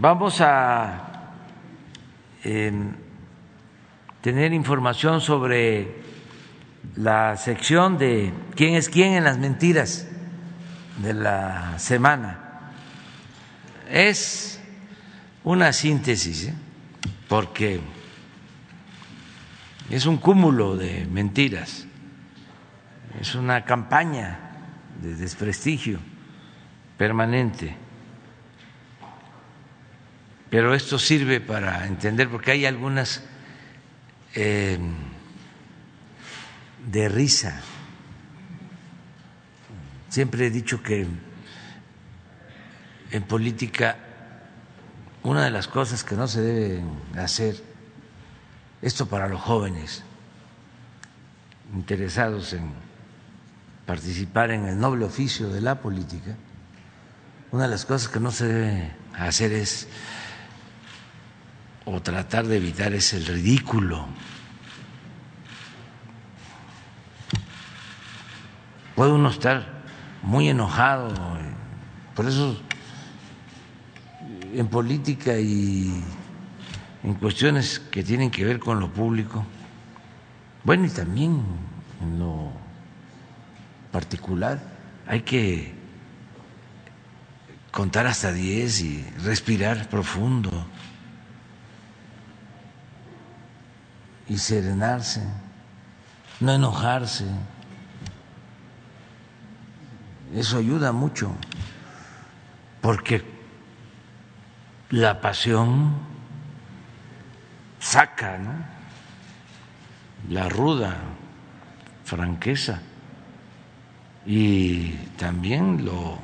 vamos a em, tener información sobre la sección de quién es quién en las mentiras de la semana. Es una síntesis, ¿eh? porque es un cúmulo de mentiras, es una campaña de desprestigio permanente. Pero esto sirve para entender, porque hay algunas eh, de risa. Siempre he dicho que en política una de las cosas que no se deben hacer, esto para los jóvenes interesados en participar en el noble oficio de la política, una de las cosas que no se debe hacer es, o tratar de evitar, es el ridículo. Puede uno estar muy enojado, por eso en política y en cuestiones que tienen que ver con lo público, bueno, y también en lo particular, hay que contar hasta diez y respirar profundo y serenarse, no enojarse. Eso ayuda mucho, porque la pasión saca ¿no? la ruda franqueza y también lo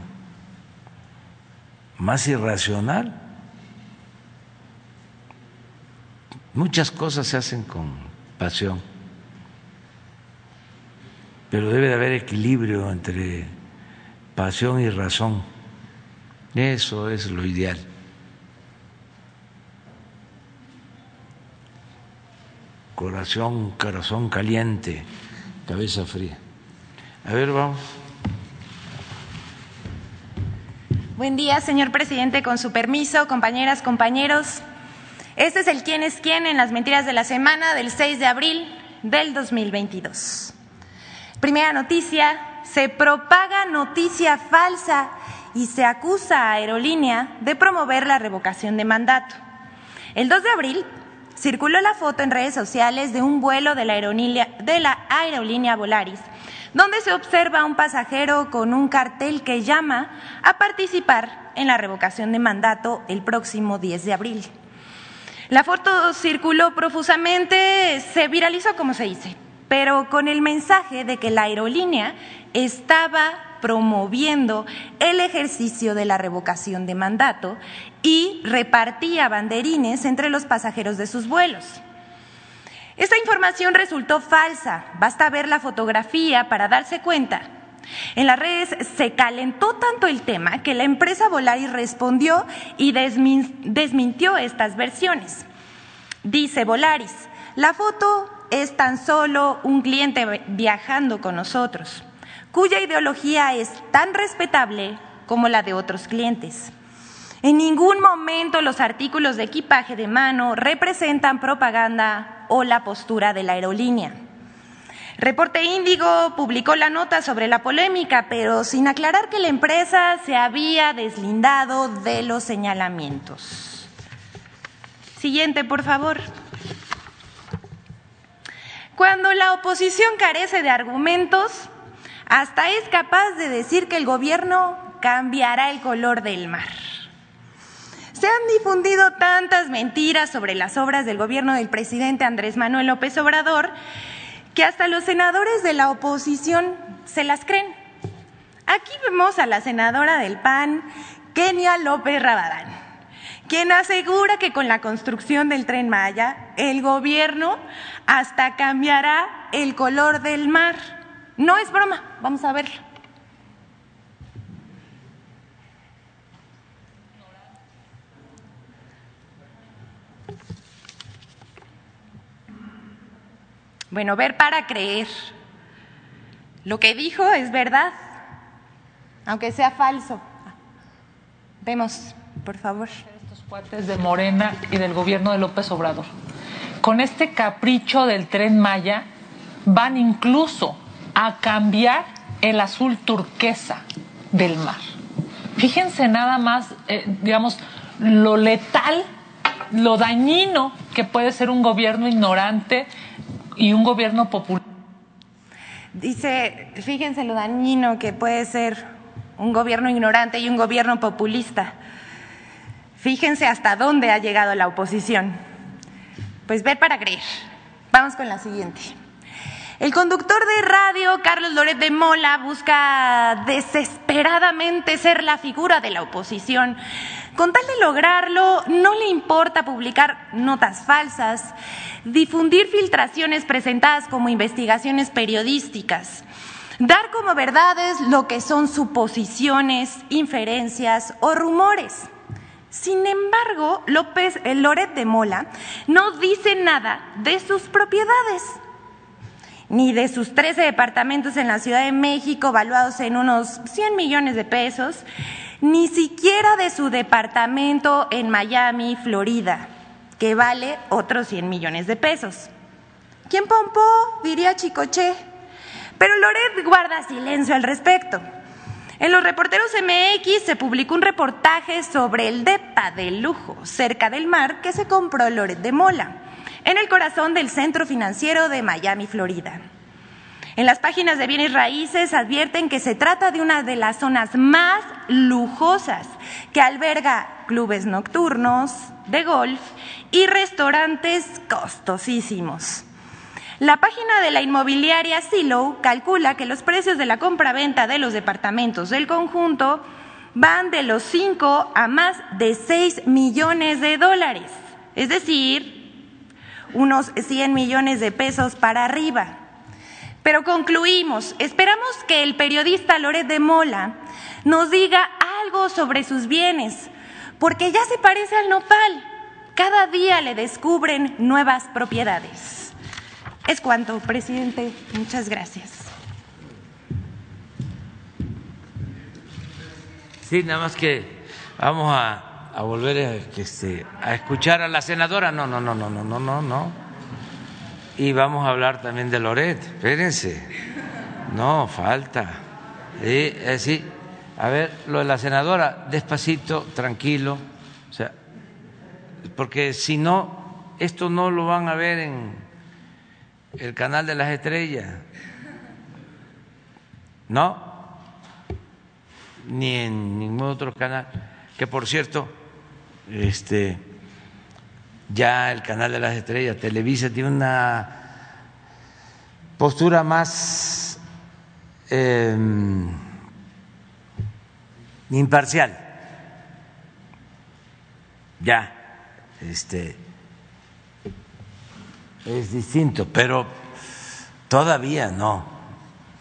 más irracional. Muchas cosas se hacen con pasión, pero debe de haber equilibrio entre pasión y razón. Eso es lo ideal. Corazón, corazón caliente, cabeza fría. A ver, vamos. Buen día, señor presidente. Con su permiso, compañeras, compañeros. Este es el quién es quién en las mentiras de la semana del 6 de abril del 2022. Primera noticia, se propaga noticia falsa y se acusa a Aerolínea de promover la revocación de mandato. El 2 de abril circuló la foto en redes sociales de un vuelo de la aerolínea, de la aerolínea Volaris donde se observa a un pasajero con un cartel que llama a participar en la revocación de mandato el próximo 10 de abril. La foto circuló profusamente, se viralizó como se dice, pero con el mensaje de que la aerolínea estaba promoviendo el ejercicio de la revocación de mandato y repartía banderines entre los pasajeros de sus vuelos. Esta información resultó falsa, basta ver la fotografía para darse cuenta. En las redes se calentó tanto el tema que la empresa Volaris respondió y desmintió estas versiones. Dice Volaris, la foto es tan solo un cliente viajando con nosotros, cuya ideología es tan respetable como la de otros clientes. En ningún momento los artículos de equipaje de mano representan propaganda o la postura de la aerolínea. Reporte Índigo publicó la nota sobre la polémica, pero sin aclarar que la empresa se había deslindado de los señalamientos. Siguiente, por favor. Cuando la oposición carece de argumentos, hasta es capaz de decir que el gobierno cambiará el color del mar. Se han difundido tantas mentiras sobre las obras del gobierno del presidente Andrés Manuel López Obrador que hasta los senadores de la oposición se las creen. Aquí vemos a la senadora del PAN, Kenia López Rabadán, quien asegura que con la construcción del tren Maya el gobierno hasta cambiará el color del mar. No es broma, vamos a verlo. Bueno, ver para creer. Lo que dijo es verdad, aunque sea falso. Vemos, por favor. cuates de Morena y del gobierno de López Obrador. Con este capricho del tren Maya van incluso a cambiar el azul turquesa del mar. Fíjense nada más, eh, digamos, lo letal, lo dañino que puede ser un gobierno ignorante y un gobierno popular. Dice, fíjense lo dañino que puede ser un gobierno ignorante y un gobierno populista. Fíjense hasta dónde ha llegado la oposición. Pues ver para creer. Vamos con la siguiente. El conductor de radio, Carlos Loret de Mola, busca desesperadamente ser la figura de la oposición. Con tal de lograrlo, no le importa publicar notas falsas, difundir filtraciones presentadas como investigaciones periodísticas, dar como verdades lo que son suposiciones, inferencias o rumores. Sin embargo, López el Loret de Mola no dice nada de sus propiedades, ni de sus 13 departamentos en la Ciudad de México, valuados en unos 100 millones de pesos, ni siquiera de su departamento en Miami, Florida, que vale otros 100 millones de pesos. ¿Quién pompó? diría Chicoche. Pero Loret guarda silencio al respecto. En los reporteros MX se publicó un reportaje sobre el DEPA de lujo cerca del mar que se compró Loret de Mola, en el corazón del centro financiero de Miami, Florida. En las páginas de bienes raíces advierten que se trata de una de las zonas más lujosas que alberga clubes nocturnos, de golf y restaurantes costosísimos. La página de la inmobiliaria Silo calcula que los precios de la compra-venta de los departamentos del conjunto van de los 5 a más de 6 millones de dólares, es decir, unos 100 millones de pesos para arriba. Pero concluimos, esperamos que el periodista Loret de Mola nos diga algo sobre sus bienes, porque ya se parece al nopal. Cada día le descubren nuevas propiedades. Es cuanto, presidente. Muchas gracias. Sí, nada más que vamos a, volver a, este, a escuchar a la senadora. No, no, no, no, no, no, no, no. Y vamos a hablar también de Loret. Espérense. No, falta. Sí, eh, sí. A ver, lo de la senadora, despacito, tranquilo. Porque si no, esto no lo van a ver en el canal de las estrellas. No, ni en ningún otro canal. Que por cierto, este, ya el canal de las estrellas, Televisa, tiene una postura más em, imparcial. Ya, este es distinto, pero todavía no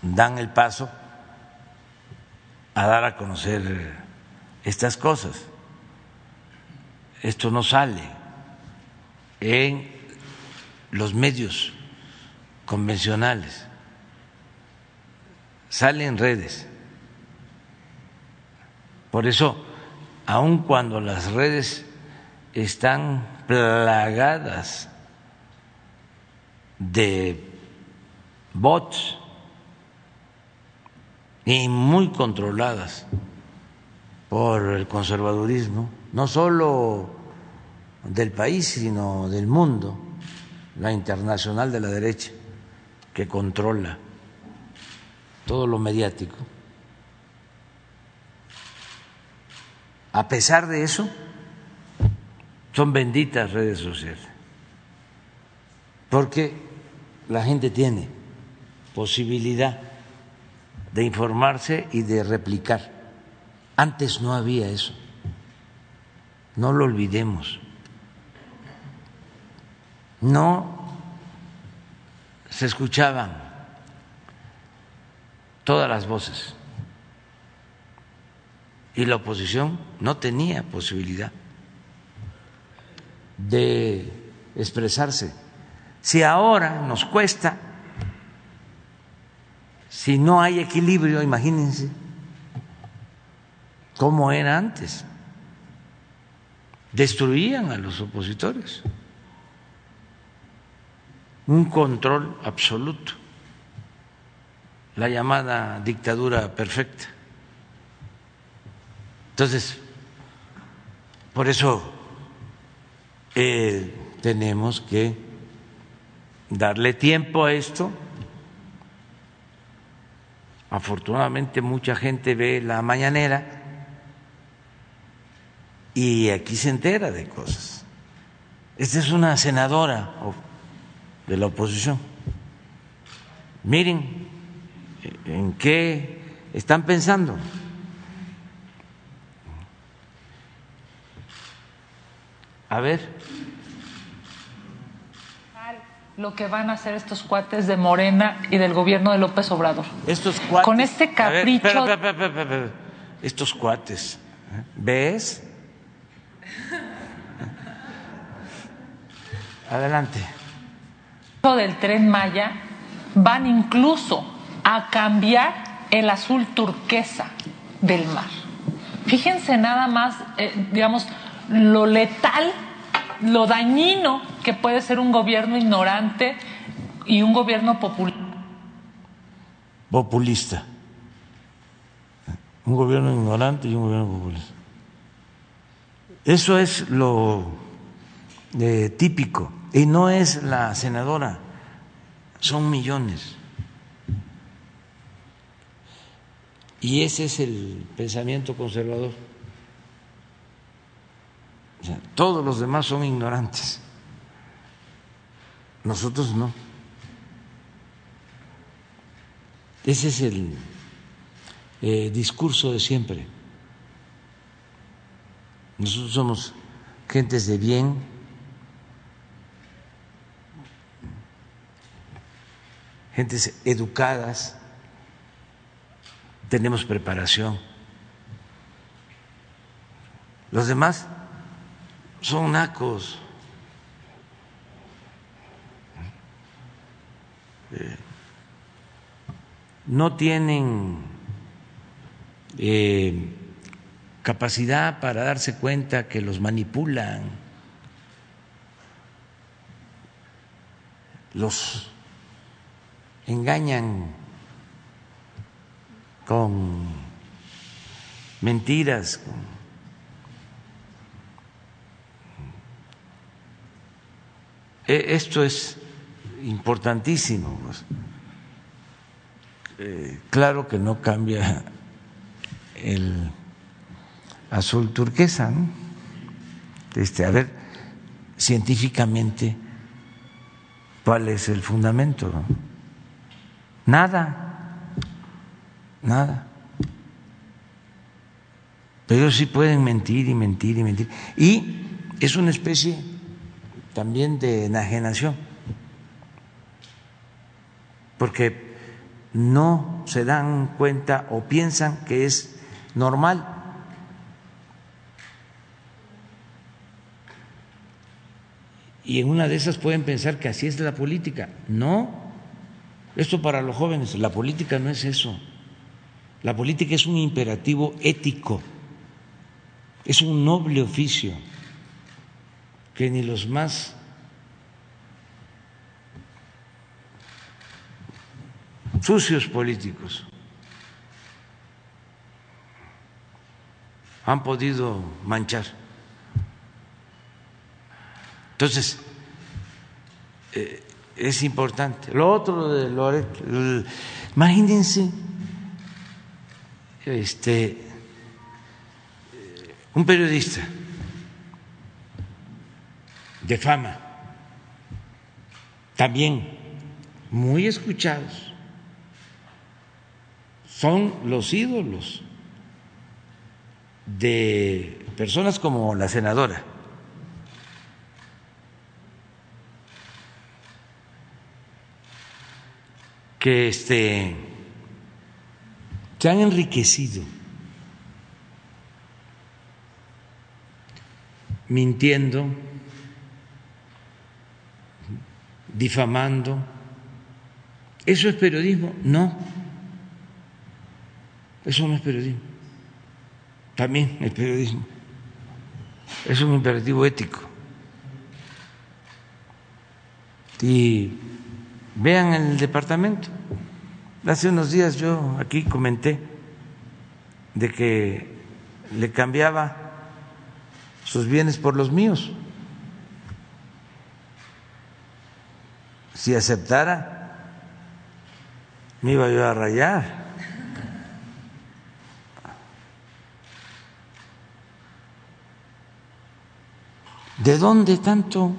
dan el paso a dar a conocer estas cosas. Esto no sale en los medios convencionales, sale en redes. Por eso, aun cuando las redes están plagadas de bots y muy controladas por el conservadurismo, no solo del país, sino del mundo, la internacional de la derecha, que controla todo lo mediático. A pesar de eso, son benditas redes sociales, porque la gente tiene posibilidad de informarse y de replicar. Antes no había eso. No lo olvidemos. No se escuchaban todas las voces y la oposición no tenía posibilidad de expresarse. Si ahora nos cuesta, si no hay equilibrio, imagínense cómo era antes. destruían a los opositores. Un control absoluto, la llamada dictadura perfecta. Entonces, por eso eh, tenemos que darle tiempo a esto. Afortunadamente mucha gente ve la mañanera y aquí se entera de cosas. Esta es una senadora de la oposición. Miren en qué están pensando. A ver. Lo que van a hacer estos cuates de Morena y del gobierno de López Obrador. Estos cuates. Con este capricho. estos cuates. ¿eh? ¿Ves? Adelante. Del tren Maya van incluso a cambiar el azul turquesa del mar. Fíjense nada más, eh, digamos, lo letal, lo dañino que puede ser un gobierno ignorante y un gobierno populista. Populista. Un gobierno ignorante y un gobierno populista. Eso es lo eh, típico. Y no es la senadora, son millones. Y ese es el pensamiento conservador. Todos los demás son ignorantes. Nosotros no. Ese es el eh, discurso de siempre. Nosotros somos gentes de bien, gentes educadas, tenemos preparación. Los demás son nacos. Eh, no tienen eh, capacidad para darse cuenta que los manipulan, los engañan con mentiras. E, esto es importantísimo. Pues. Eh, claro que no cambia el azul turquesa. Este, a ver, científicamente, ¿cuál es el fundamento? Nada, nada. Pero sí pueden mentir y mentir y mentir. Y es una especie también de enajenación, porque no se dan cuenta o piensan que es normal. Y en una de esas pueden pensar que así es la política. No, esto para los jóvenes, la política no es eso. La política es un imperativo ético, es un noble oficio que ni los más sucios políticos han podido manchar. Entonces, eh, es importante. Lo otro de Loret, imagínense, este, un periodista de fama, también muy escuchados, son los ídolos de personas como la senadora. Que este, se han enriquecido mintiendo, difamando. ¿Eso es periodismo? No. Eso no es periodismo. También es periodismo. es un imperativo ético. Y vean el departamento. Hace unos días yo aquí comenté de que le cambiaba sus bienes por los míos. Si aceptara, me iba yo a rayar. ¿De dónde tanto?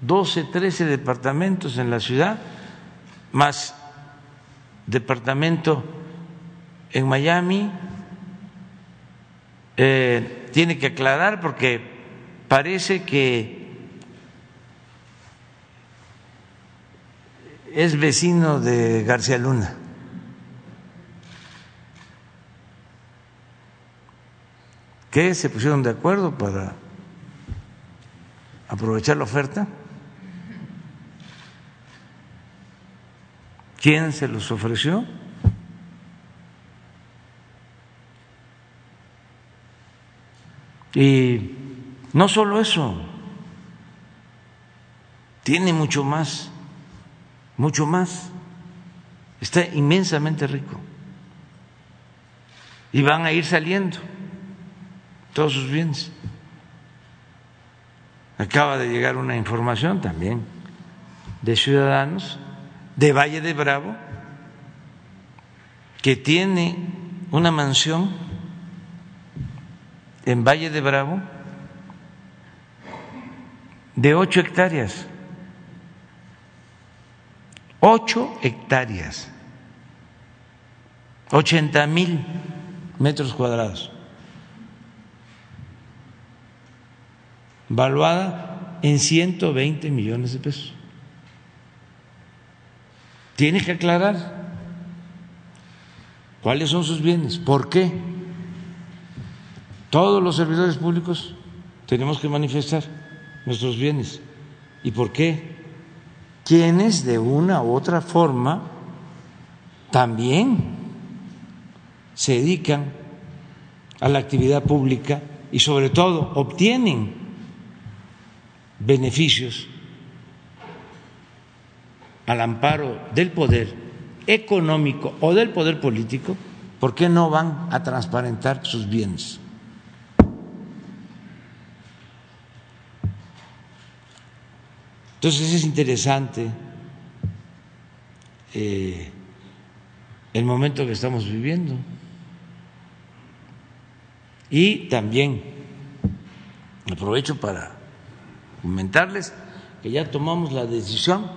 12, 13 departamentos en la ciudad, más departamento en Miami. Eh, tiene que aclarar porque parece que es vecino de García Luna. ¿Qué? ¿Se pusieron de acuerdo para aprovechar la oferta? ¿Quién se los ofreció? Y no solo eso, tiene mucho más, mucho más, está inmensamente rico. Y van a ir saliendo todos sus bienes. Acaba de llegar una información también de ciudadanos de Valle de Bravo que tiene una mansión en Valle de Bravo de ocho hectáreas. Ocho hectáreas. Ochenta mil metros cuadrados. Valuada en 120 millones de pesos. Tiene que aclarar cuáles son sus bienes, por qué. Todos los servidores públicos tenemos que manifestar nuestros bienes. ¿Y por qué? Quienes de una u otra forma también se dedican a la actividad pública y sobre todo obtienen beneficios al amparo del poder económico o del poder político, ¿por qué no van a transparentar sus bienes? Entonces es interesante eh, el momento que estamos viviendo. Y también aprovecho para comentarles que ya tomamos la decisión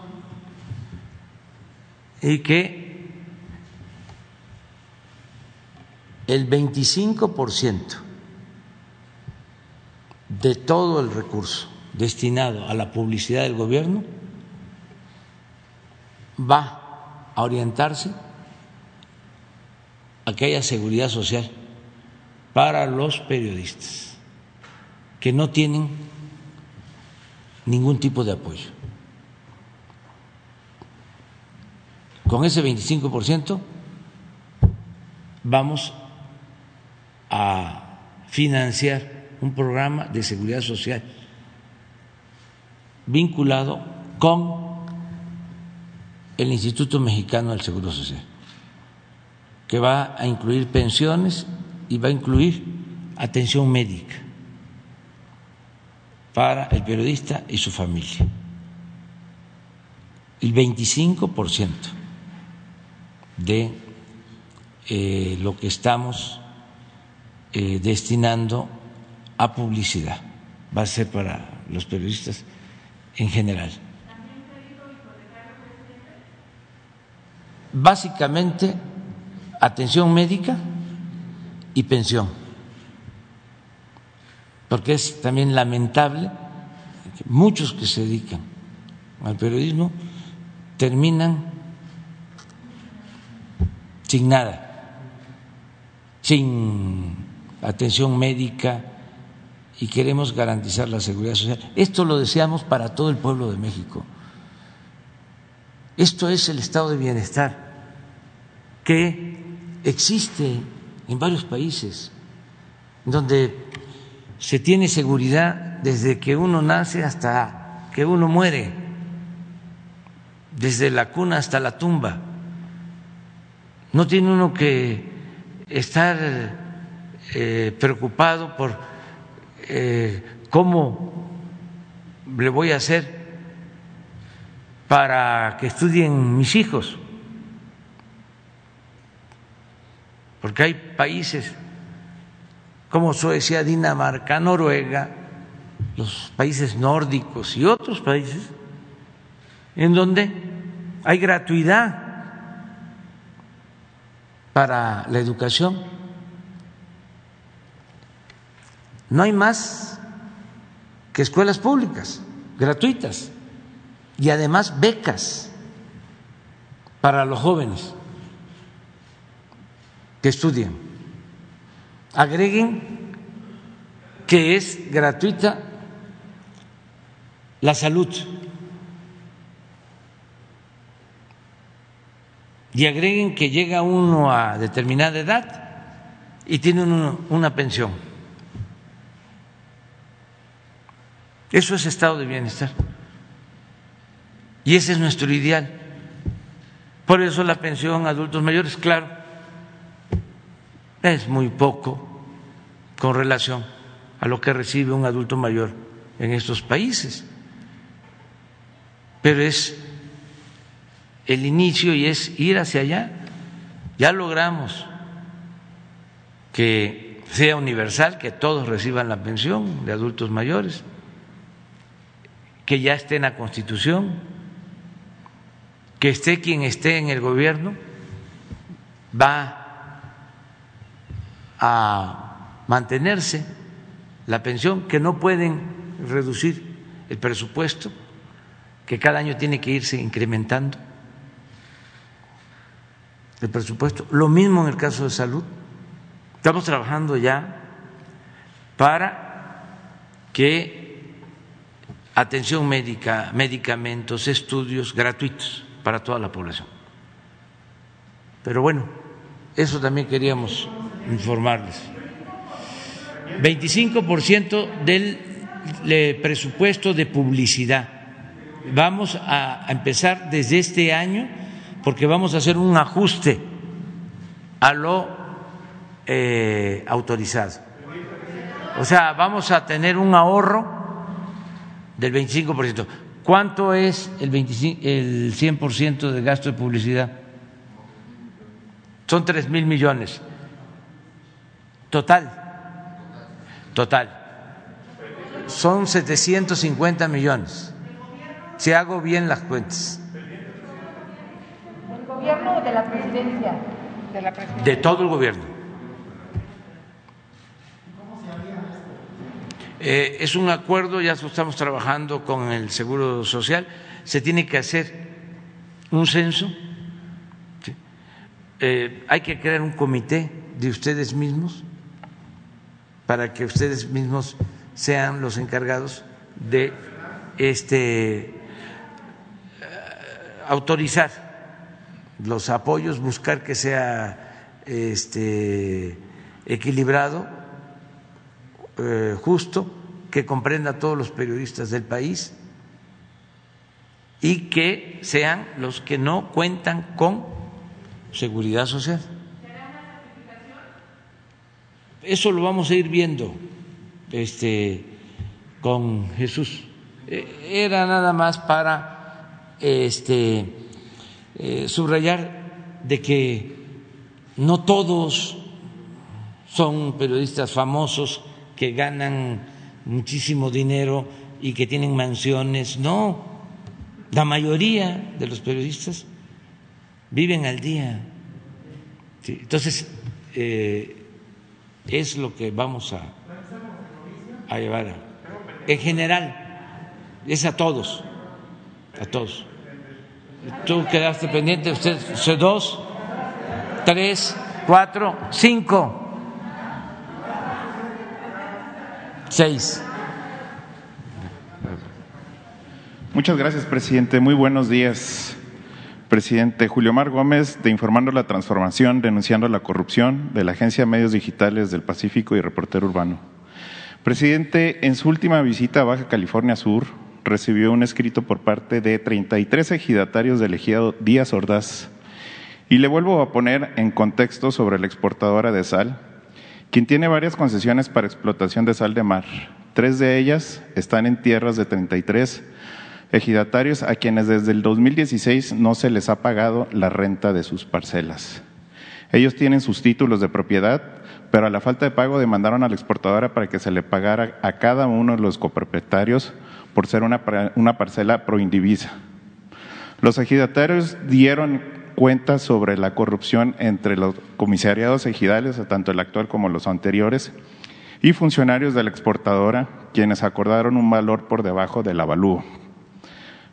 y que el 25% de todo el recurso destinado a la publicidad del gobierno va a orientarse a que haya seguridad social para los periodistas que no tienen ningún tipo de apoyo. Con ese 25% vamos a financiar un programa de seguridad social vinculado con el Instituto Mexicano del Seguro Social, que va a incluir pensiones y va a incluir atención médica para el periodista y su familia. El 25% de eh, lo que estamos eh, destinando a publicidad. Va a ser para los periodistas en general. Básicamente, atención médica y pensión, porque es también lamentable que muchos que se dedican al periodismo terminan sin nada, sin atención médica y queremos garantizar la seguridad social. Esto lo deseamos para todo el pueblo de México. Esto es el estado de bienestar que existe en varios países, donde se tiene seguridad desde que uno nace hasta que uno muere, desde la cuna hasta la tumba. No tiene uno que estar eh, preocupado por eh, cómo le voy a hacer para que estudien mis hijos, porque hay países como Suecia, Dinamarca, Noruega, los países nórdicos y otros países, en donde hay gratuidad para la educación. No hay más que escuelas públicas, gratuitas, y además becas para los jóvenes que estudian agreguen que es gratuita la salud y agreguen que llega uno a determinada edad y tiene una pensión. Eso es estado de bienestar. Y ese es nuestro ideal. Por eso la pensión a adultos mayores, claro, es muy poco con relación a lo que recibe un adulto mayor en estos países. Pero es el inicio y es ir hacia allá. Ya logramos que sea universal, que todos reciban la pensión de adultos mayores, que ya esté en la Constitución, que esté quien esté en el gobierno, va a mantenerse la pensión, que no pueden reducir el presupuesto, que cada año tiene que irse incrementando el presupuesto. Lo mismo en el caso de salud. Estamos trabajando ya para que atención médica, medicamentos, estudios gratuitos para toda la población. Pero bueno, eso también queríamos informarles. 25% del presupuesto de publicidad. Vamos a empezar desde este año porque vamos a hacer un ajuste a lo eh, autorizado. O sea, vamos a tener un ahorro del 25%. ¿Cuánto es el, 25, el 100% de gasto de publicidad? Son tres mil millones. Total. Total. Son 750 millones. Si hago bien las cuentas. ¿Del gobierno o de la presidencia? De, todo el gobierno. Eh, es un acuerdo, ya estamos trabajando con el Seguro Social. Se tiene que hacer un censo. Eh, hay que crear un comité de ustedes mismos para que ustedes mismos sean los encargados de este eh, autorizar los apoyos, buscar que sea este equilibrado, eh, justo, que comprenda a todos los periodistas del país y que sean los que no cuentan con seguridad social. Eso lo vamos a ir viendo este, con Jesús. E, era nada más para este, eh, subrayar de que no todos son periodistas famosos que ganan muchísimo dinero y que tienen mansiones, no, la mayoría de los periodistas viven al día. Entonces, eh, es lo que vamos a, a llevar. En general, es a todos, a todos. Tú quedaste pendiente, usted, dos, tres, cuatro, cinco, seis. Muchas gracias, presidente. Muy buenos días. Presidente Julio Mar Gómez, de Informando la Transformación, denunciando la corrupción de la Agencia Medios Digitales del Pacífico y reportero urbano. Presidente, en su última visita a Baja California Sur, recibió un escrito por parte de 33 ejidatarios del ejido Díaz Ordaz. Y le vuelvo a poner en contexto sobre la exportadora de sal, quien tiene varias concesiones para explotación de sal de mar. Tres de ellas están en tierras de 33 ejidatarios a quienes desde el 2016 no se les ha pagado la renta de sus parcelas. Ellos tienen sus títulos de propiedad, pero a la falta de pago demandaron a la exportadora para que se le pagara a cada uno de los copropietarios por ser una, una parcela proindivisa. Los ejidatarios dieron cuenta sobre la corrupción entre los comisariados ejidales, tanto el actual como los anteriores, y funcionarios de la exportadora, quienes acordaron un valor por debajo del avalúo.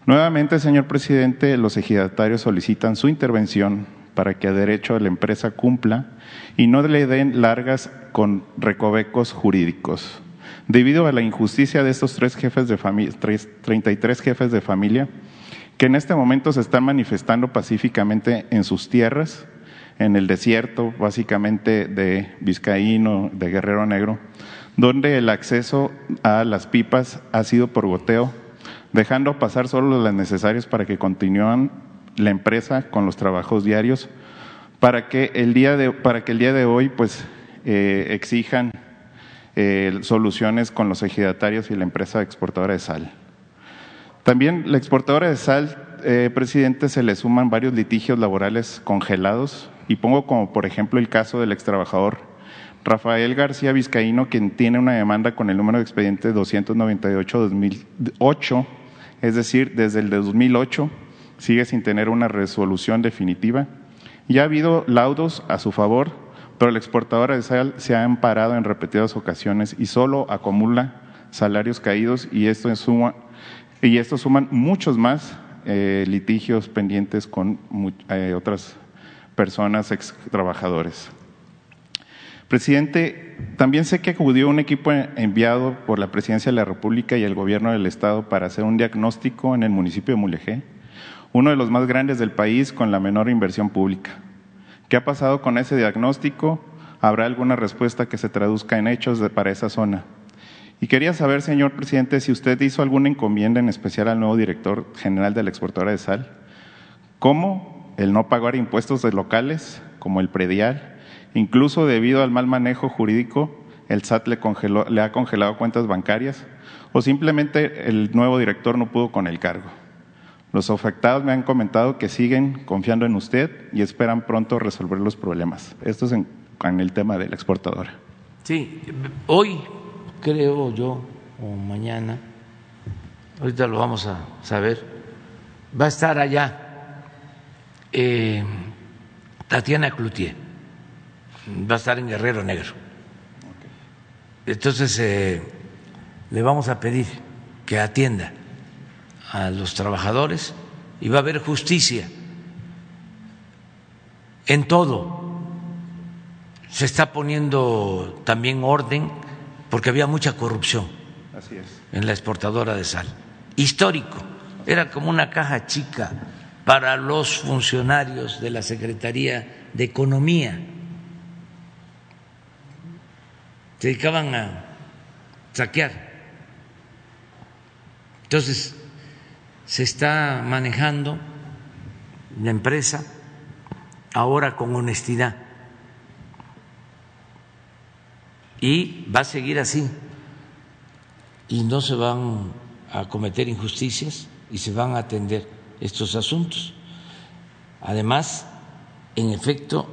Nuevamente, señor presidente, los ejidatarios solicitan su intervención para que a derecho de la empresa cumpla y no le den largas con recovecos jurídicos. Debido a la injusticia de estos tres jefes de familia, 33 jefes de familia, que en este momento se están manifestando pacíficamente en sus tierras, en el desierto, básicamente de Vizcaíno, de Guerrero Negro, donde el acceso a las pipas ha sido por goteo dejando pasar solo las necesarias para que continúen la empresa con los trabajos diarios, para que el día de, para que el día de hoy pues, eh, exijan eh, soluciones con los ejidatarios y la empresa exportadora de sal. También la exportadora de sal, eh, presidente, se le suman varios litigios laborales congelados y pongo como por ejemplo el caso del extrabajador Rafael García Vizcaíno, quien tiene una demanda con el número de expediente 298-2008 es decir, desde el de 2008 sigue sin tener una resolución definitiva. Ya ha habido laudos a su favor, pero la exportadora de sal se ha amparado en repetidas ocasiones y solo acumula salarios caídos y esto, suma, y esto suman muchos más eh, litigios pendientes con eh, otras personas, ex trabajadores. Presidente, también sé que acudió un equipo enviado por la Presidencia de la República y el Gobierno del Estado para hacer un diagnóstico en el municipio de Mulegé, uno de los más grandes del país con la menor inversión pública. ¿Qué ha pasado con ese diagnóstico? ¿Habrá alguna respuesta que se traduzca en hechos para esa zona? Y quería saber, señor presidente, si usted hizo alguna encomienda en especial al nuevo director general de la exportadora de sal. ¿Cómo el no pagar impuestos de locales, como el predial, Incluso debido al mal manejo jurídico, el SAT le, le ha congelado cuentas bancarias o simplemente el nuevo director no pudo con el cargo. Los afectados me han comentado que siguen confiando en usted y esperan pronto resolver los problemas. Esto es en, el tema de la exportadora. Sí, hoy creo yo, o mañana, ahorita lo vamos a saber, va a estar allá eh, Tatiana Cloutier va a estar en Guerrero Negro. Entonces, eh, le vamos a pedir que atienda a los trabajadores y va a haber justicia en todo. Se está poniendo también orden porque había mucha corrupción en la exportadora de sal. Histórico, era como una caja chica para los funcionarios de la Secretaría de Economía se dedicaban a saquear. Entonces, se está manejando la empresa ahora con honestidad y va a seguir así y no se van a cometer injusticias y se van a atender estos asuntos. Además, en efecto,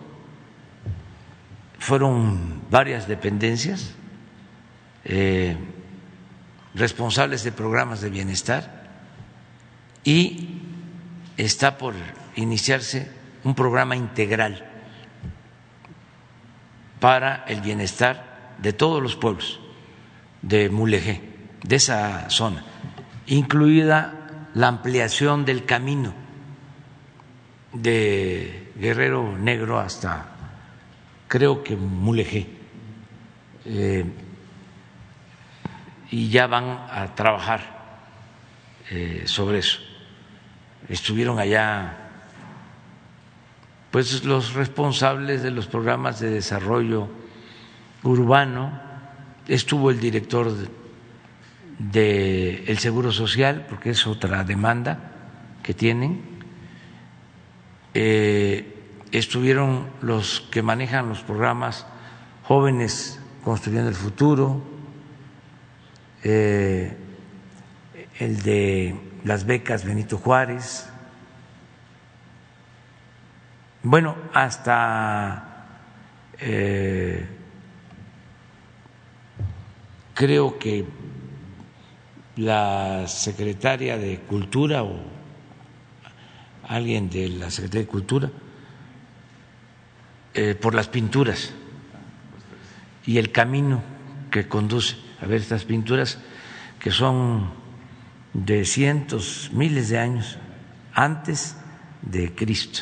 fueron varias dependencias eh, responsables de programas de bienestar y está por iniciarse un programa integral para el bienestar de todos los pueblos de Mulegé, de esa zona, incluida la ampliación del camino de Guerrero Negro hasta creo que Mulegé. Eh, y ya van a trabajar eh, sobre eso. Estuvieron allá pues los responsables de los programas de desarrollo urbano, estuvo el director del Seguro Social, porque es otra demanda que tienen, eh, estuvieron los que manejan los programas Jóvenes Construyendo el Futuro, eh, el de las becas Benito Juárez, bueno, hasta eh, creo que la secretaria de Cultura o alguien de la Secretaría de Cultura eh, por las pinturas y el camino que conduce a ver estas pinturas que son de cientos, miles de años antes de Cristo.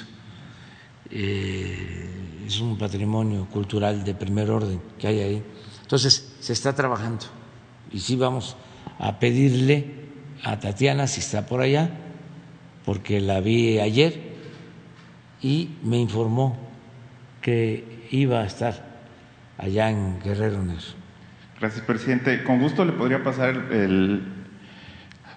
Eh, es un patrimonio cultural de primer orden que hay ahí. Entonces, se está trabajando y sí vamos a pedirle a Tatiana, si está por allá, porque la vi ayer y me informó que iba a estar allá en Guerrero Negro. Gracias, presidente. Con gusto le podría pasar el,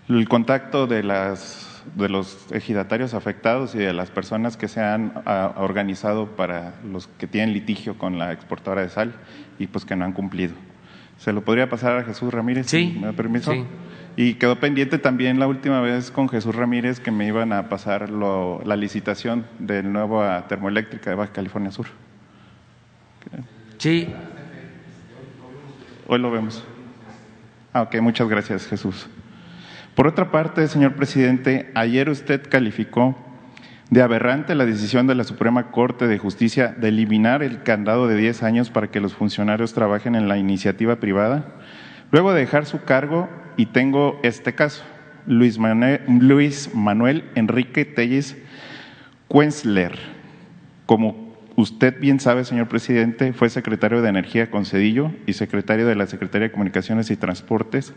el contacto de las de los ejidatarios afectados y de las personas que se han ah, organizado para los que tienen litigio con la exportadora de sal y pues que no han cumplido. ¿Se lo podría pasar a Jesús Ramírez? Sí. ¿Me da permiso? Sí. Y quedó pendiente también la última vez con Jesús Ramírez que me iban a pasar lo, la licitación del nuevo termoeléctrica de Baja California Sur. Sí. Hoy lo vemos. Ah, ok, muchas gracias Jesús. Por otra parte, señor presidente, ayer usted calificó de aberrante la decisión de la Suprema Corte de Justicia de eliminar el candado de 10 años para que los funcionarios trabajen en la iniciativa privada, luego de dejar su cargo, y tengo este caso, Luis Manuel, Enrique Telles Quenzler. Como usted bien sabe, señor presidente, fue secretario de Energía con Cedillo y secretario de la Secretaría de Comunicaciones y Transportes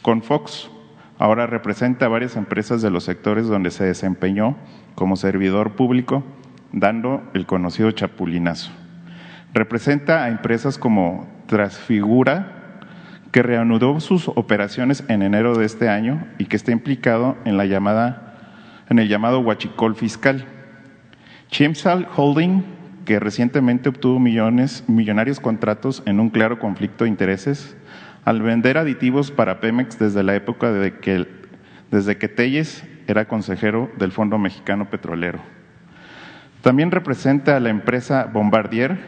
con Fox. Ahora representa a varias empresas de los sectores donde se desempeñó como servidor público, dando el conocido chapulinazo. Representa a empresas como Transfigura, que reanudó sus operaciones en enero de este año y que está implicado en, la llamada, en el llamado huachicol fiscal. Chimsal Holding, que recientemente obtuvo millones, millonarios contratos en un claro conflicto de intereses al vender aditivos para Pemex desde la época desde que Telles era consejero del Fondo Mexicano Petrolero. También representa a la empresa Bombardier,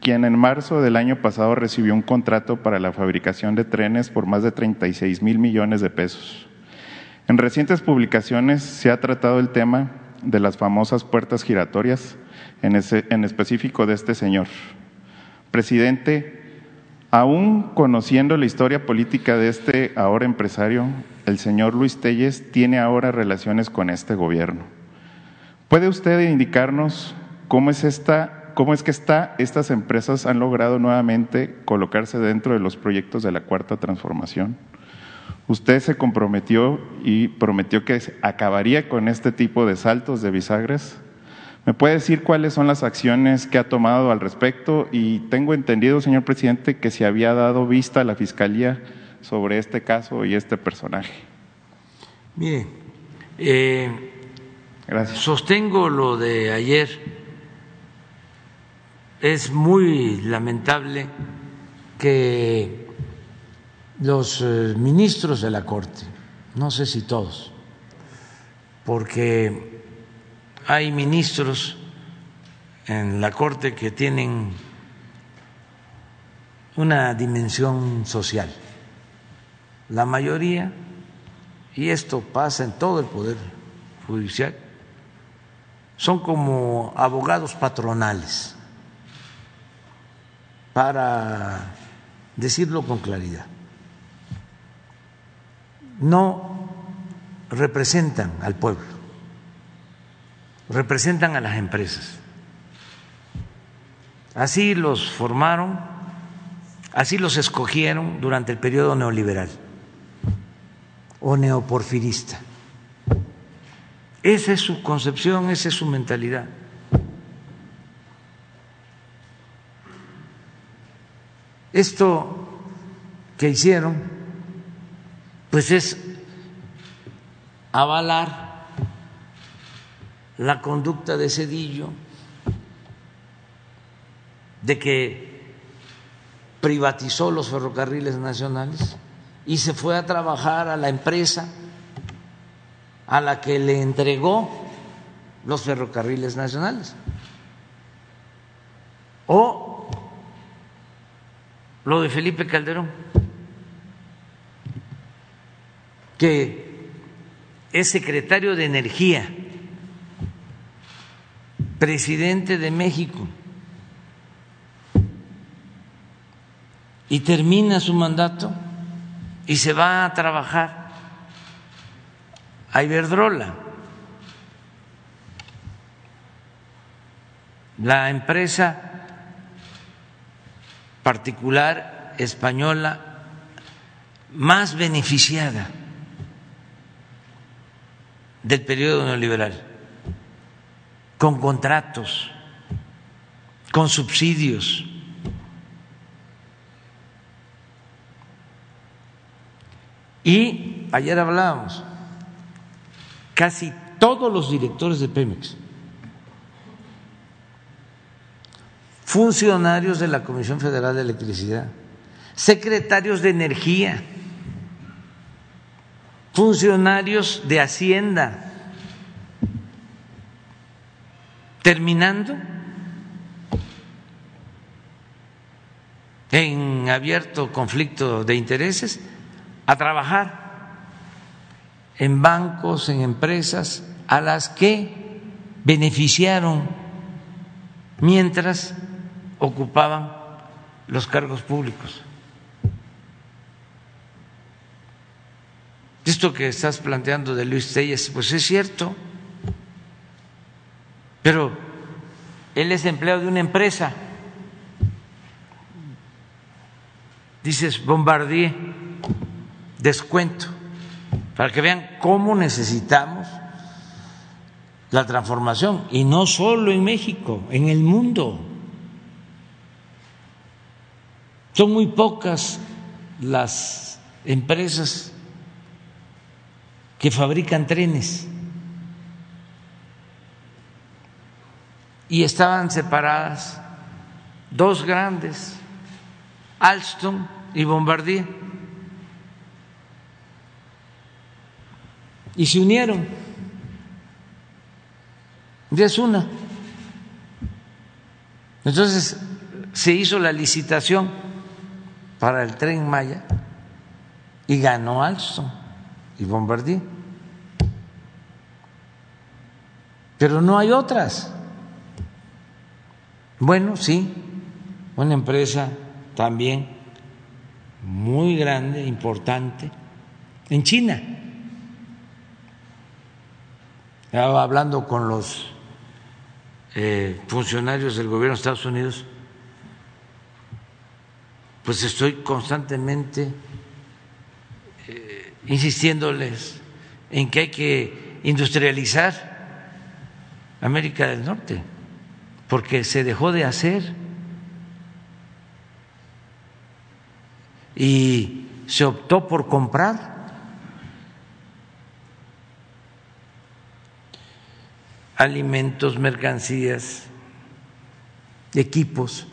quien en marzo del año pasado recibió un contrato para la fabricación de trenes por más de 36 mil millones de pesos. En recientes publicaciones se ha tratado el tema de las famosas puertas giratorias, en específico de este señor. Presidente, aún conociendo la historia política de este ahora empresario, el señor Luis Telles tiene ahora relaciones con este gobierno. ¿Puede usted indicarnos cómo es esta, cómo es que está, estas empresas han logrado nuevamente colocarse dentro de los proyectos de la cuarta transformación? Usted se comprometió y prometió que acabaría con este tipo de saltos de bisagras. ¿Me puede decir cuáles son las acciones que ha tomado al respecto? Y tengo entendido, señor presidente, que se había dado vista a la Fiscalía sobre este caso y este personaje. Mire, eh, Gracias. sostengo lo de ayer. Es muy lamentable que los eh, ministros de la Corte, no sé si todos, porque hay ministros en la Corte que tienen una dimensión social. La mayoría, y esto pasa en todo el Poder Judicial, son como abogados patronales, para decirlo con claridad. No representan al pueblo, representan a las empresas. Así los formaron, así los escogieron durante el periodo neoliberal o neoporfirista. Esa es su concepción, esa es su mentalidad. Esto que hicieron, pues es avalar la conducta de Cedillo, de que privatizó los ferrocarriles nacionales y se fue a trabajar a la empresa a la que le entregó los ferrocarriles nacionales. O lo de Felipe Calderón, que es secretario de Energía, presidente de México, y termina su mandato y se va a trabajar a Iberdrola, la empresa particular española más beneficiada del periodo neoliberal, con contratos, con subsidios. Y ayer hablábamos, casi todos los directores de Pemex, funcionarios de la Comisión Federal de Electricidad, secretarios de Energía, funcionarios de Hacienda, terminando en abierto conflicto de intereses a trabajar en bancos, en empresas a las que beneficiaron mientras ocupaban los cargos públicos. Esto que estás planteando de Luis Telles, pues es cierto, pero él es empleado de una empresa. Dices, Bombardier, descuento para que vean cómo necesitamos la transformación, y no solo en México, en el mundo. Son muy pocas las empresas que fabrican trenes y estaban separadas dos grandes, Alstom y Bombardier. y se unieron. Ya es una. Entonces se hizo la licitación para el tren Maya y ganó Alstom y Bombardier. Pero no hay otras. Bueno, sí, una empresa también muy grande, importante, en China. Hablando con los eh, funcionarios del gobierno de Estados Unidos, pues estoy constantemente eh, insistiéndoles en que hay que industrializar América del Norte, porque se dejó de hacer y se optó por comprar alimentos, mercancías, equipos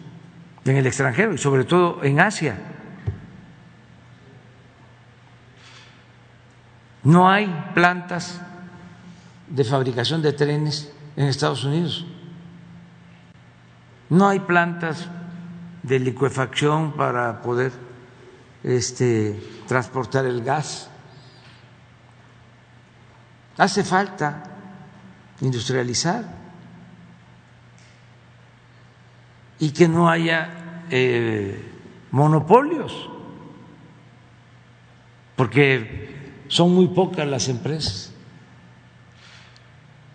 en el extranjero y sobre todo en Asia. No hay plantas de fabricación de trenes en Estados Unidos. No hay plantas de licuefacción para poder este, transportar el gas. Hace falta industrializar y que no haya eh, monopolios, porque son muy pocas las empresas.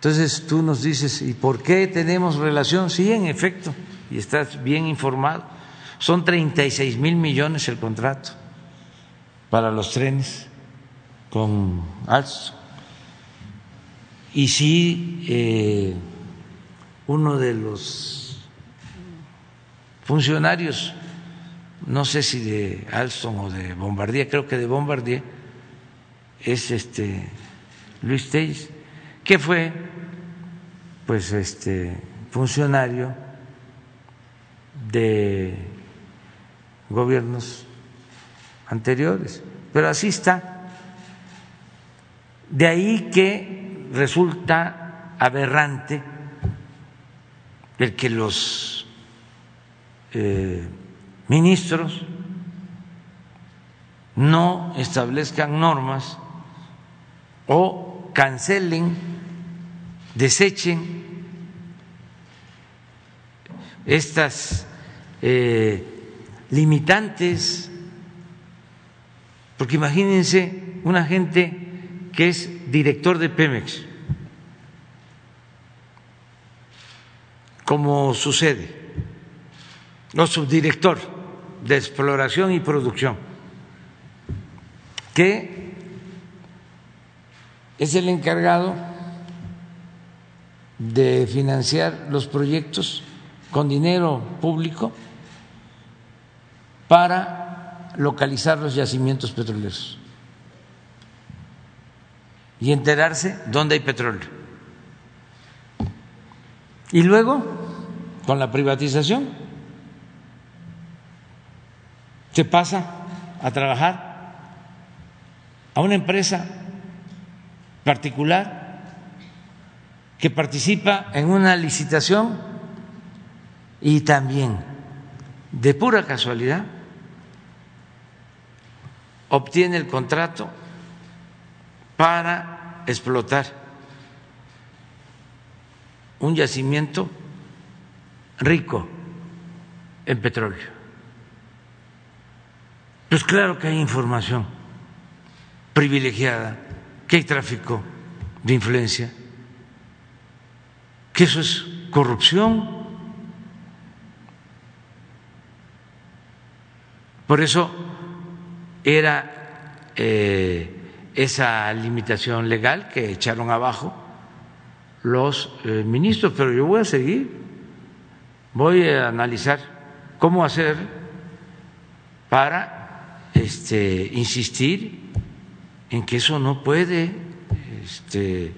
Entonces tú nos dices, ¿y por qué tenemos relación? Sí, en efecto, y estás bien informado, son 36 mil millones el contrato para los trenes con Alstom y si eh, uno de los funcionarios no sé si de Alstom o de Bombardier, creo que de Bombardier, es este Luis Telles, que fue pues este funcionario de gobiernos anteriores, pero así está. De ahí que resulta aberrante el que los eh, ministros no establezcan normas o cancelen, desechen estas eh, limitantes, porque imagínense una gente que es director de Pemex, como sucede, o subdirector de exploración y producción, que es el encargado de financiar los proyectos con dinero público para localizar los yacimientos petroleros y enterarse dónde hay petróleo. Y luego, con la privatización, se pasa a trabajar a una empresa particular que participa en una licitación y también, de pura casualidad, obtiene el contrato para explotar un yacimiento rico en petróleo. Pues claro que hay información privilegiada, que hay tráfico de influencia, que eso es corrupción. Por eso era eh, esa limitación legal que echaron abajo los eh, ministros, pero yo voy a seguir, voy a analizar cómo hacer para este, insistir en que eso no puede este,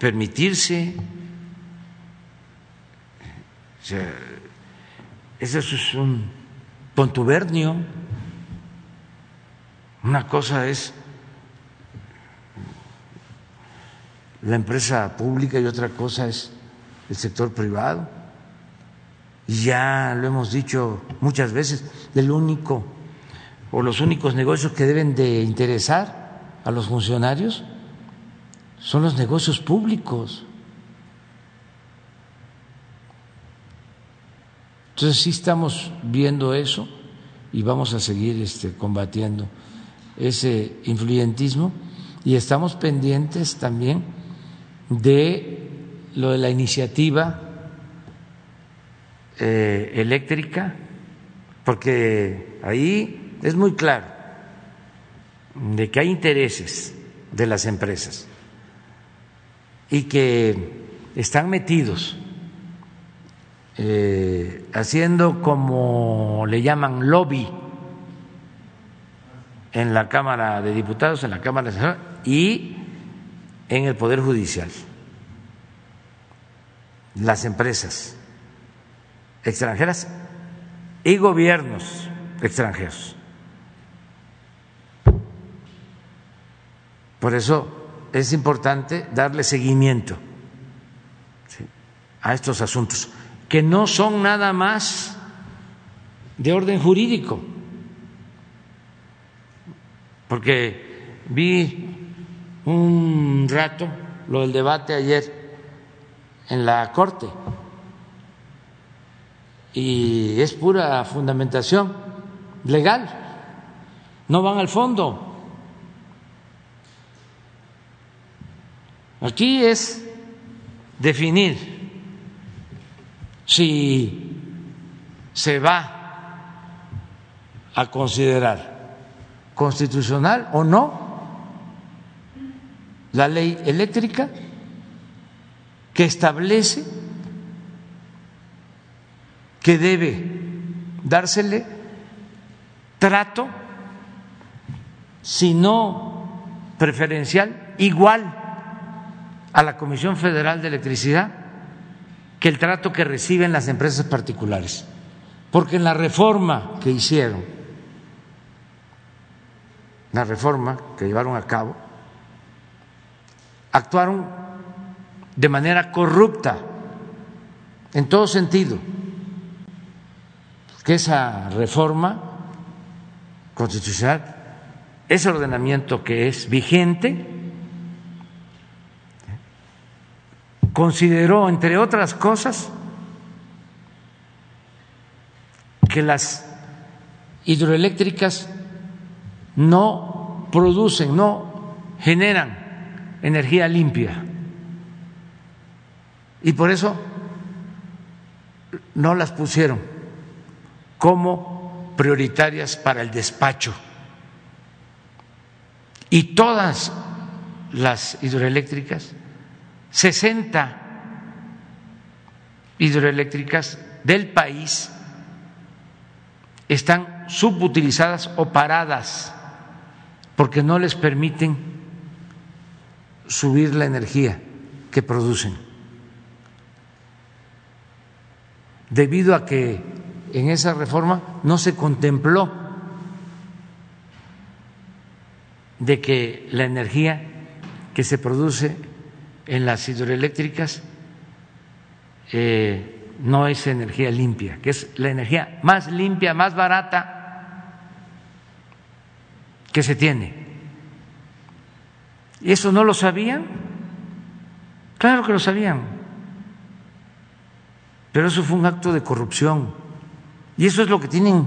permitirse. O sea, eso es un contubernio. Una cosa es la empresa pública y otra cosa es el sector privado. Y ya lo hemos dicho muchas veces, el único o los únicos negocios que deben de interesar a los funcionarios son los negocios públicos. Entonces sí estamos viendo eso y vamos a seguir este, combatiendo ese influyentismo y estamos pendientes también de lo de la iniciativa eh, eléctrica, porque ahí es muy claro de que hay intereses de las empresas y que están metidos eh, haciendo como le llaman lobby en la Cámara de Diputados, en la Cámara de Senadores y en el Poder Judicial. Las empresas extranjeras y gobiernos extranjeros. Por eso es importante darle seguimiento a estos asuntos que no son nada más de orden jurídico, porque vi un rato lo del debate ayer en la Corte y es pura fundamentación legal, no van al fondo. Aquí es definir si se va a considerar constitucional o no la ley eléctrica que establece que debe dársele trato, si no preferencial, igual a la Comisión Federal de Electricidad que el trato que reciben las empresas particulares. Porque en la reforma que hicieron, la reforma que llevaron a cabo, actuaron de manera corrupta en todo sentido, que esa reforma constitucional, ese ordenamiento que es vigente, consideró, entre otras cosas, que las hidroeléctricas no producen, no generan energía limpia. Y por eso no las pusieron como prioritarias para el despacho. Y todas las hidroeléctricas 60 hidroeléctricas del país están subutilizadas o paradas porque no les permiten subir la energía que producen. Debido a que en esa reforma no se contempló de que la energía que se produce en las hidroeléctricas eh, no es energía limpia, que es la energía más limpia, más barata que se tiene. ¿Y eso no lo sabían? Claro que lo sabían. Pero eso fue un acto de corrupción. Y eso es lo que tienen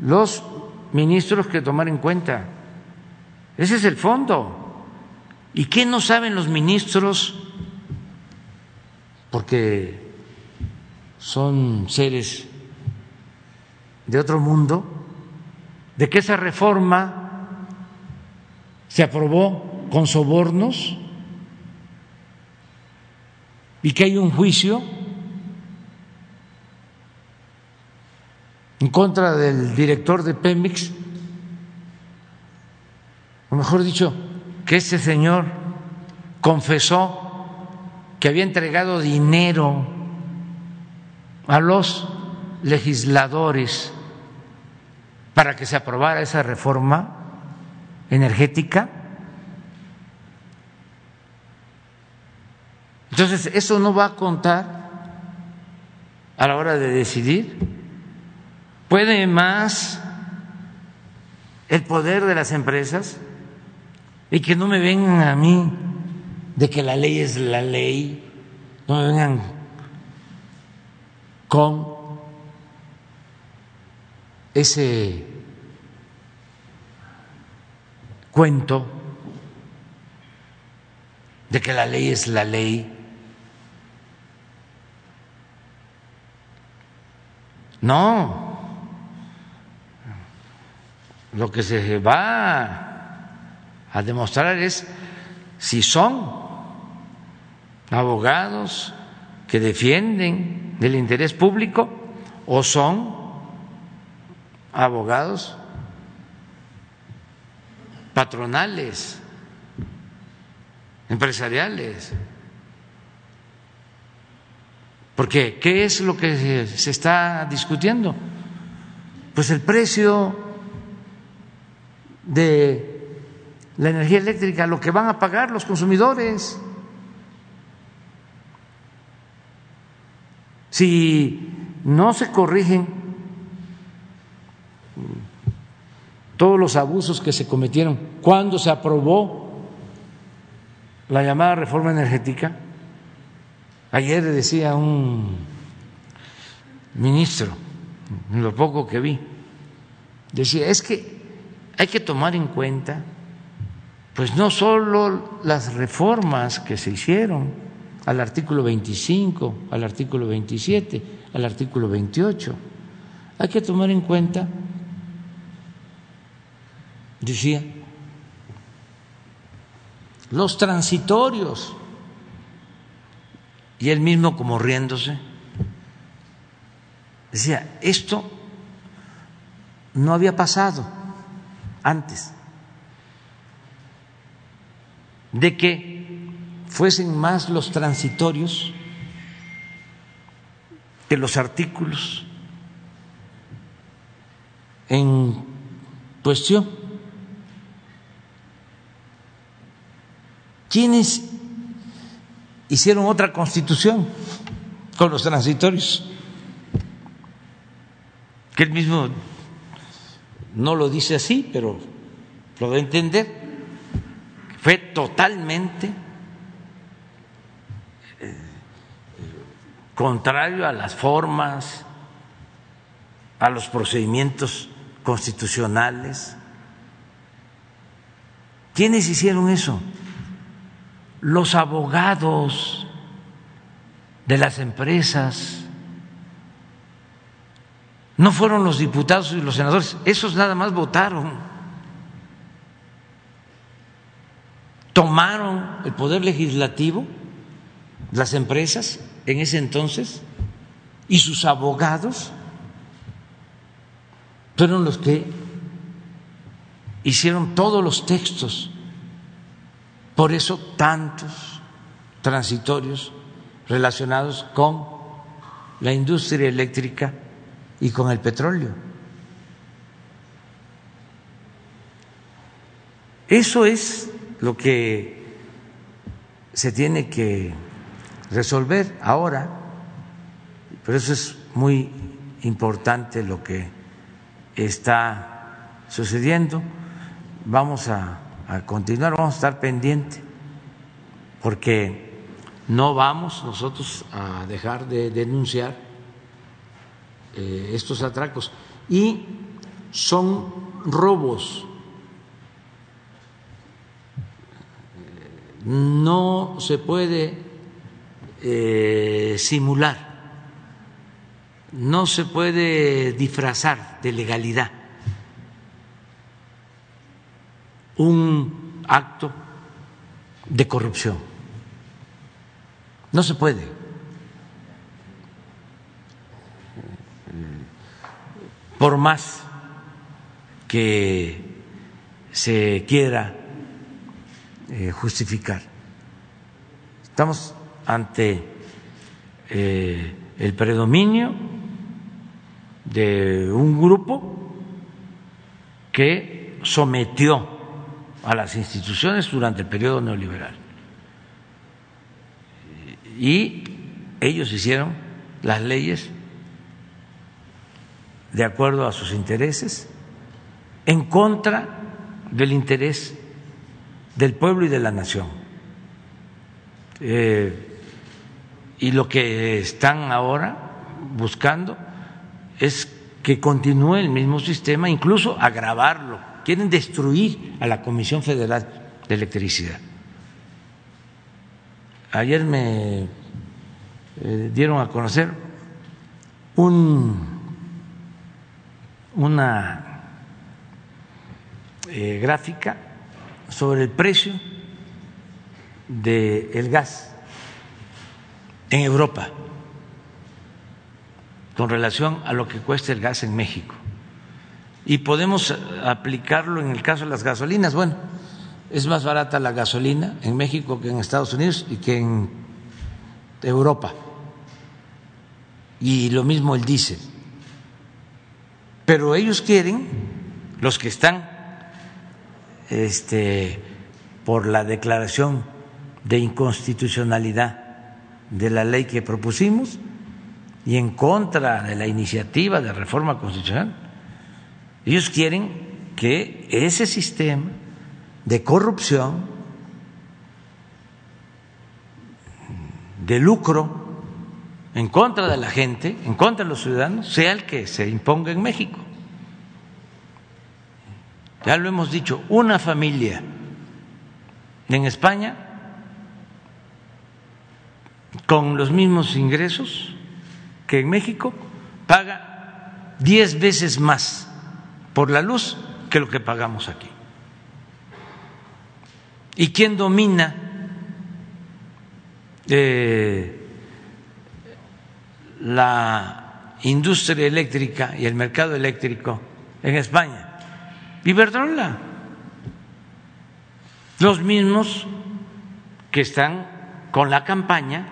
los ministros que tomar en cuenta. Ese es el fondo. ¿Y qué no saben los ministros? Porque son seres de otro mundo, de que esa reforma se aprobó con sobornos y que hay un juicio en contra del director de Pemex, o mejor dicho, que ese señor confesó que había entregado dinero a los legisladores para que se aprobara esa reforma energética. Entonces, eso no va a contar a la hora de decidir. Puede más el poder de las empresas y que no me vengan a mí de que la ley es la ley, no me vengan con ese cuento de que la ley es la ley. No, lo que se va a demostrar es si son abogados que defienden el interés público o son abogados patronales, empresariales. Porque, ¿qué es lo que se está discutiendo? Pues el precio de la energía eléctrica, lo que van a pagar los consumidores. Si no se corrigen todos los abusos que se cometieron cuando se aprobó la llamada reforma energética, ayer decía un ministro, lo poco que vi, decía, es que hay que tomar en cuenta pues no solo las reformas que se hicieron al artículo 25, al artículo 27, al artículo 28, hay que tomar en cuenta, decía, los transitorios, y él mismo como riéndose, decía, esto no había pasado antes de que fuesen más los transitorios que los artículos en cuestión. ¿Quiénes hicieron otra constitución con los transitorios? Que él mismo no lo dice así, pero lo da a entender. Fue totalmente eh, contrario a las formas, a los procedimientos constitucionales. ¿Quiénes hicieron eso? Los abogados de las empresas. No fueron los diputados y los senadores, esos nada más votaron. Tomaron el poder legislativo, las empresas en ese entonces, y sus abogados fueron los que hicieron todos los textos. Por eso tantos transitorios relacionados con la industria eléctrica y con el petróleo. Eso es lo que se tiene que resolver ahora, pero eso es muy importante lo que está sucediendo. Vamos a, continuar, vamos a estar pendientes, porque no vamos nosotros a dejar de denunciar eh, estos atracos. Y son robos. No se puede eh, simular no se puede disfrazar de legalidad un acto de corrupción. No se puede. Por más que se quiera eh, justificar. Estamos ante eh, el predominio de un grupo que sometió a las instituciones durante el periodo neoliberal. Y ellos hicieron las leyes de acuerdo a sus intereses, en contra del interés del pueblo y de la nación. Eh, y lo que están ahora buscando es que continúe el mismo sistema, incluso agravarlo. Quieren destruir a la Comisión Federal de Electricidad. Ayer me eh, dieron a conocer un, una eh, gráfica sobre el precio del gas en Europa con relación a lo que cuesta el gas en México. Y podemos aplicarlo en el caso de las gasolinas. Bueno, es más barata la gasolina en México que en Estados Unidos y que en Europa. Y lo mismo el diésel. Pero ellos quieren, los que están este, por la declaración de inconstitucionalidad de la ley que propusimos, y en contra de la iniciativa de reforma constitucional. Ellos quieren que ese sistema de corrupción, de lucro, en contra de la gente, en contra de los ciudadanos, sea el que se imponga en México. Ya lo hemos dicho, una familia en España con los mismos ingresos que en México paga diez veces más por la luz que lo que pagamos aquí. ¿Y quién domina eh, la industria eléctrica y el mercado eléctrico en España. Iberdrola. Los mismos que están con la campaña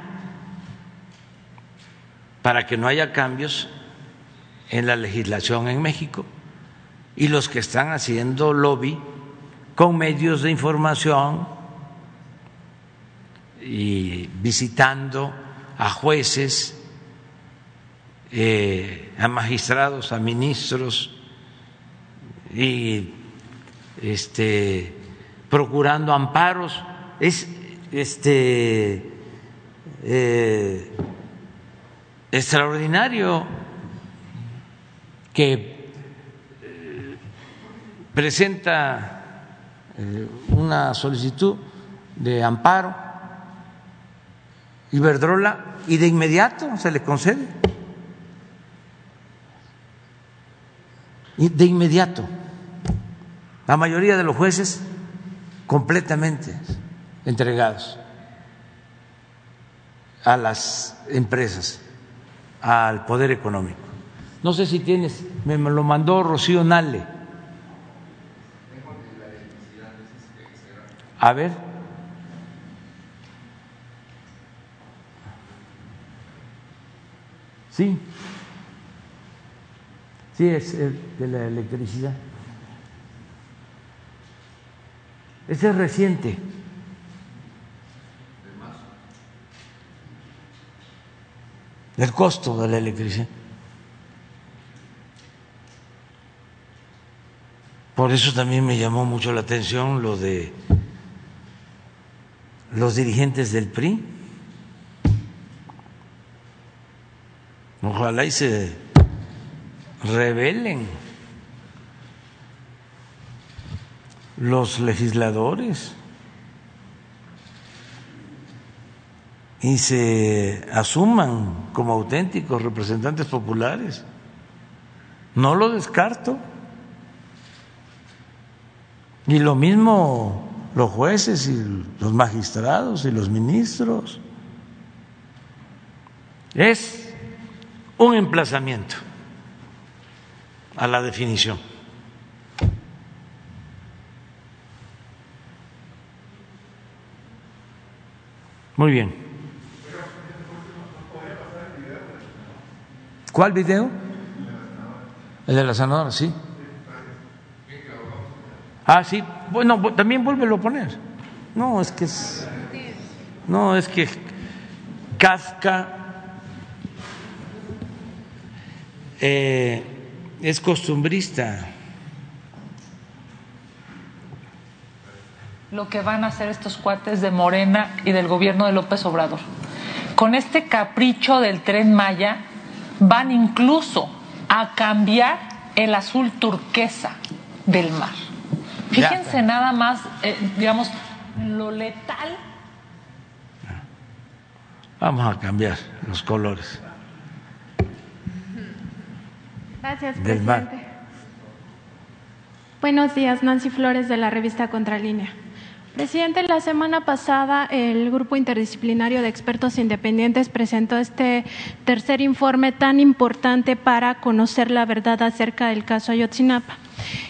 para que no haya cambios en la legislación en México y los que están haciendo lobby con medios de información y visitando a jueces, eh, a magistrados, a ministros y este, procurando amparos. Es este, eh, extraordinario que eh, presenta una solicitud de amparo Iberdrola y de inmediato se le concede. de inmediato. La mayoría de los jueces completamente entregados a las empresas, al poder económico. No sé si tienes, me lo mandó Rocío Nale. A ver. Sí. Sí, es de la electricidad. Ese es reciente. El costo de la electricidad. Por eso también me llamó mucho la atención lo de los dirigentes del PRI. Ojalá y se rebelen los legisladores y se asuman como auténticos representantes populares. No lo descarto. Y lo mismo los jueces y los magistrados y los ministros. Es un emplazamiento a la definición. Muy bien. ¿Cuál video? El de la sanadora, sí. Ah, sí. Bueno, también vuélvelo a poner. No, es que es. No, es que Kafka eh, es costumbrista. Lo que van a hacer estos cuates de Morena y del gobierno de López Obrador. Con este capricho del tren Maya, van incluso a cambiar el azul turquesa del mar. Fíjense nada más, eh, digamos, lo letal. Vamos a cambiar los colores. Gracias, presidente. Buenos días, Nancy Flores de la revista Contralínea. Presidente, la semana pasada el Grupo Interdisciplinario de Expertos Independientes presentó este tercer informe tan importante para conocer la verdad acerca del caso Ayotzinapa.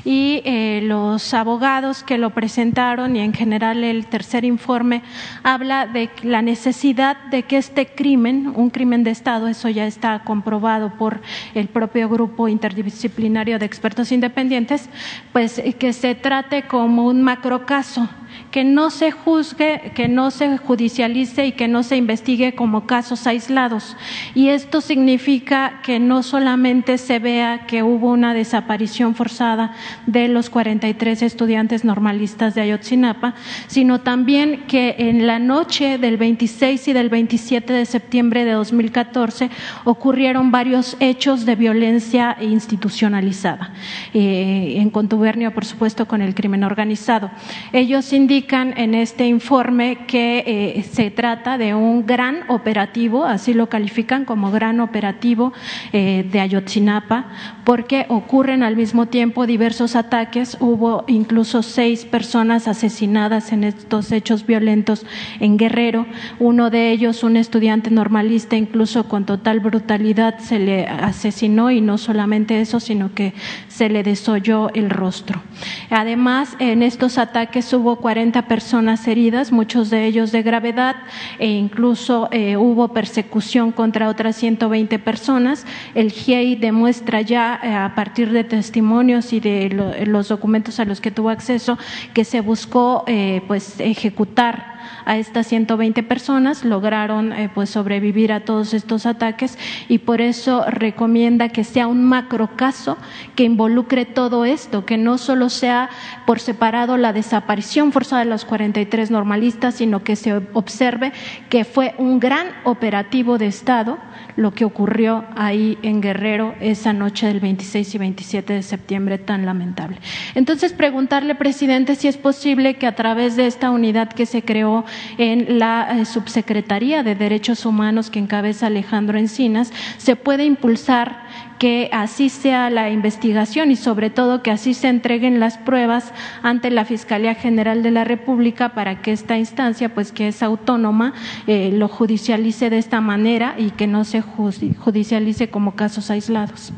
Y eh, los abogados que lo presentaron y en general el tercer informe habla de la necesidad de que este crimen, un crimen de Estado, eso ya está comprobado por el propio grupo interdisciplinario de expertos independientes, pues que se trate como un macrocaso que no se juzgue, que no se judicialice y que no se investigue como casos aislados. Y esto significa que no solamente se vea que hubo una desaparición forzada de los 43 estudiantes normalistas de Ayotzinapa, sino también que en la noche del 26 y del 27 de septiembre de 2014 ocurrieron varios hechos de violencia institucionalizada, eh, en contubernio, por supuesto, con el crimen organizado. Ellos indican en este informe que eh, se trata de un gran operativo, así lo califican como gran operativo eh, de Ayotzinapa, porque ocurren al mismo tiempo diversos ataques, hubo incluso seis personas asesinadas en estos hechos violentos en Guerrero, uno de ellos un estudiante normalista, incluso con total brutalidad se le asesinó y no solamente eso, sino que se le desolló el rostro. Además, en estos ataques hubo 40 personas heridas, muchos de ellos de gravedad, e incluso eh, hubo persecución contra otras 120 personas. El GIEI demuestra ya, eh, a partir de testimonios y de los documentos a los que tuvo acceso, que se buscó eh, pues ejecutar a estas 120 personas, lograron eh, pues sobrevivir a todos estos ataques y por eso recomienda que sea un macro caso que involucre todo esto, que no solo sea por separado la desaparición forzada de los 43 normalistas, sino que se observe que fue un gran operativo de Estado lo que ocurrió ahí en Guerrero esa noche del 26 y 27 de septiembre tan lamentable. Entonces, preguntarle, presidente, si es posible que a través de esta unidad que se creó en la eh, Subsecretaría de Derechos Humanos que encabeza Alejandro Encinas, se pueda impulsar que así sea la investigación y sobre todo que así se entreguen las pruebas ante la Fiscalía General de la República para que esta instancia, pues que es autónoma, eh, lo judicialice de esta manera y que no se judicialice como casos aislados.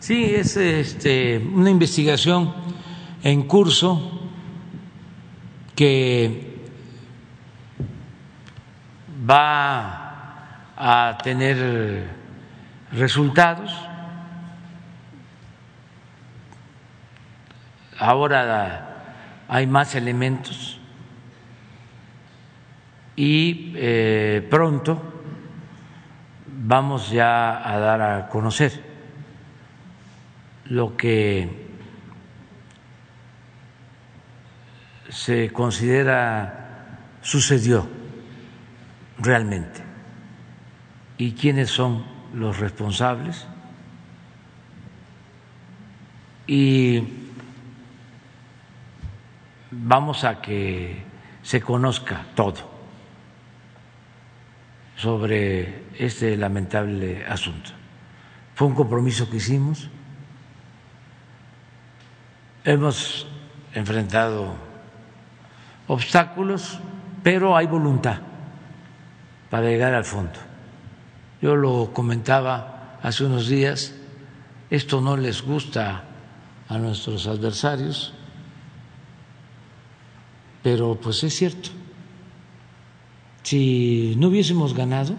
Sí, es este, una investigación en curso que va a tener resultados. Ahora hay más elementos y eh, pronto vamos ya a dar a conocer lo que se considera sucedió realmente y quiénes son los responsables y vamos a que se conozca todo sobre este lamentable asunto. Fue un compromiso que hicimos. Hemos enfrentado obstáculos, pero hay voluntad para llegar al fondo. Yo lo comentaba hace unos días, esto no les gusta a nuestros adversarios, pero pues es cierto. Si no hubiésemos ganado,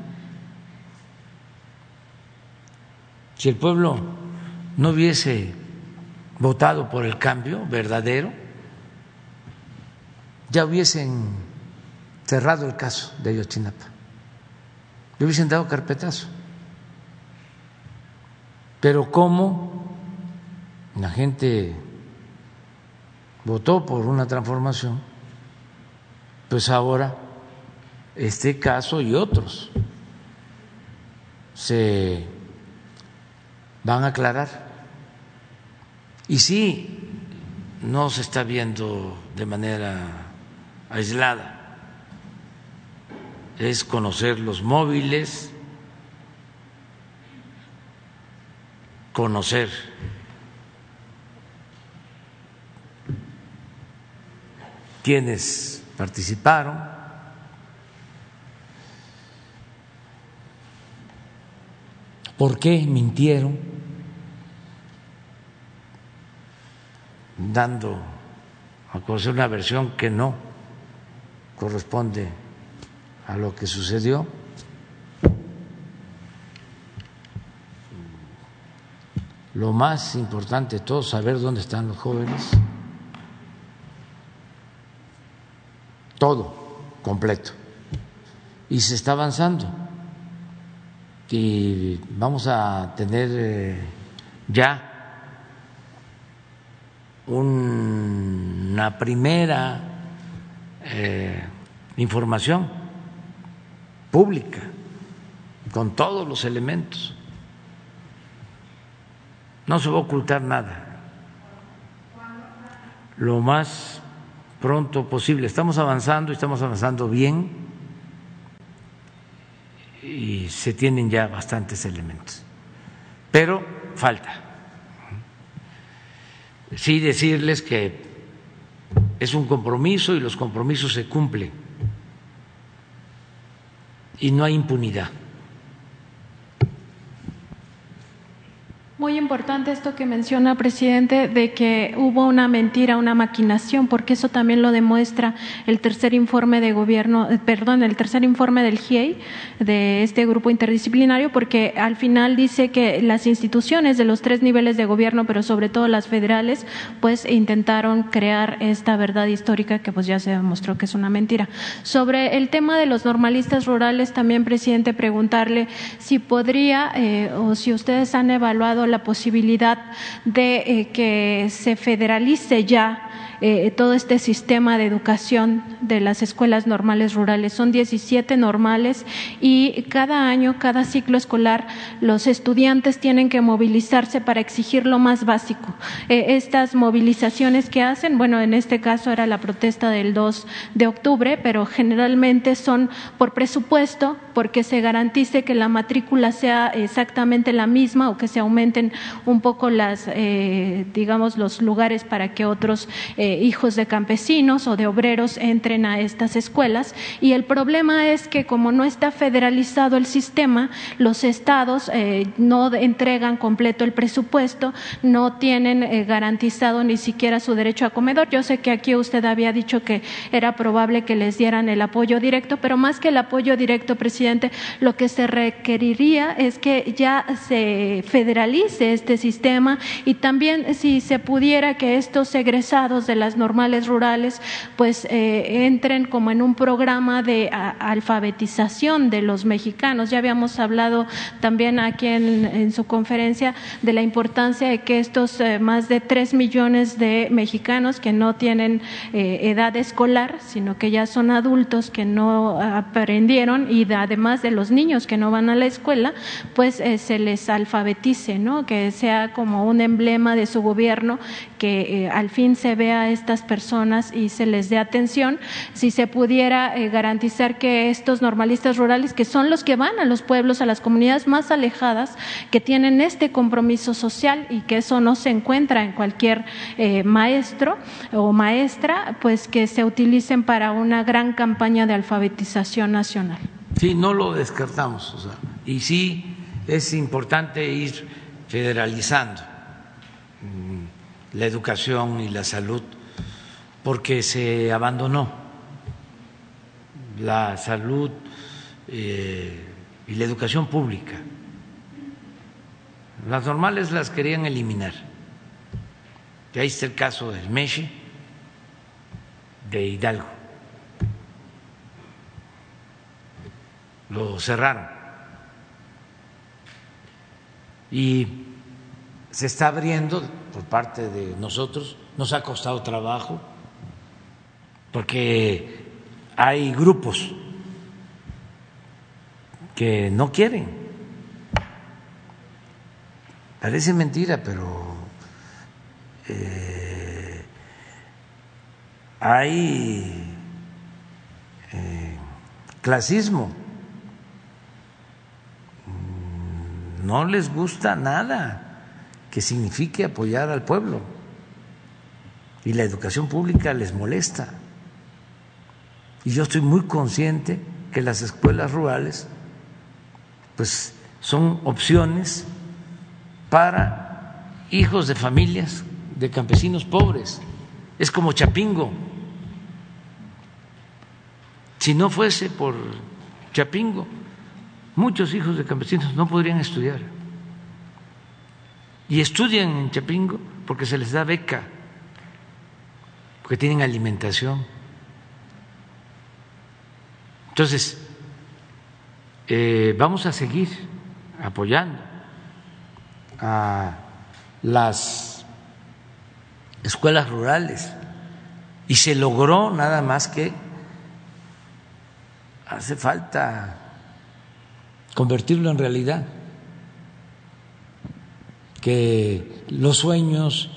si el pueblo no hubiese votado por el cambio verdadero, ya hubiesen cerrado el caso de Ayotzinapa le hubiesen dado carpetazo. Pero como la gente votó por una transformación, pues ahora este caso y otros se van a aclarar. Y sí, no se está viendo de manera aislada es conocer los móviles, conocer quienes participaron, por qué mintieron, dando a conocer una versión que no corresponde a lo que sucedió. Lo más importante de todo, saber dónde están los jóvenes. Todo completo. Y se está avanzando. Y vamos a tener eh, ya una primera eh, información pública, con todos los elementos. No se va a ocultar nada. Lo más pronto posible. Estamos avanzando y estamos avanzando bien y se tienen ya bastantes elementos. Pero falta. sí decirles que es un compromiso y los compromisos se cumplen y no hay impunidad. Muy importante esto que menciona, presidente, de que hubo una mentira, una maquinación, porque eso también lo demuestra el tercer informe de gobierno, eh, perdón, el tercer informe del GIEI, de este grupo interdisciplinario, porque al final dice que las instituciones de los tres niveles de gobierno, pero sobre todo las federales, pues intentaron crear esta verdad histórica que pues ya se demostró que es una mentira. Sobre el tema de los normalistas rurales, también, presidente, preguntarle si podría eh, o si ustedes han evaluado la posibilidad de eh, que se federalice ya eh, todo este sistema de educación de las escuelas normales rurales. Son 17 normales y cada año, cada ciclo escolar, los estudiantes tienen que movilizarse para exigir lo más básico. Eh, estas movilizaciones que hacen, bueno, en este caso era la protesta del 2 de octubre, pero generalmente son por presupuesto, porque se garantice que la matrícula sea exactamente la misma o que se aumenten un poco las, eh, digamos, los lugares para que otros hijos de campesinos o de obreros entren a estas escuelas y el problema es que como no está federalizado el sistema, los estados eh, no entregan completo el presupuesto, no tienen eh, garantizado ni siquiera su derecho a comedor. Yo sé que aquí usted había dicho que era probable que les dieran el apoyo directo, pero más que el apoyo directo, presidente, lo que se requeriría es que ya se federalice este sistema y también si se pudiera que estos egresados de las normales rurales pues eh, entren como en un programa de alfabetización de los mexicanos. Ya habíamos hablado también aquí en, su conferencia de la importancia de que estos eh, más de tres millones de mexicanos que no tienen eh, edad escolar, sino que ya son adultos que no aprendieron y además de los niños que no van a la escuela, pues se les alfabetice, ¿no? Que sea como un emblema de su gobierno que al fin se vea estas personas y se les dé atención, si se pudiera eh, garantizar que estos normalistas rurales, que son los que van a los pueblos, a las comunidades más alejadas, que tienen este compromiso social y que eso no se encuentra en cualquier eh, maestro o maestra, pues que se utilicen para una gran campaña de alfabetización nacional. Sí, no lo descartamos. y sí es importante ir federalizando la educación y la salud porque se abandonó la salud eh, y la educación pública. Las normales las querían eliminar. Y ahí está el caso del Meche de Hidalgo. Lo cerraron. Y se está abriendo por parte de nosotros, nos ha costado trabajo porque hay grupos que no quieren. Parece mentira, pero eh, hay eh, clasismo. No les gusta nada que signifique apoyar al pueblo y la educación pública les molesta. Y yo estoy muy consciente que las escuelas rurales pues son opciones para hijos de familias de campesinos pobres. Es como Chapingo. Si no fuese por Chapingo, muchos hijos de campesinos no podrían estudiar. Y estudian en Chapingo porque se les da beca, porque tienen alimentación. Entonces, eh, vamos a seguir apoyando a las escuelas rurales y se logró nada más que hace falta convertirlo en realidad, que los sueños,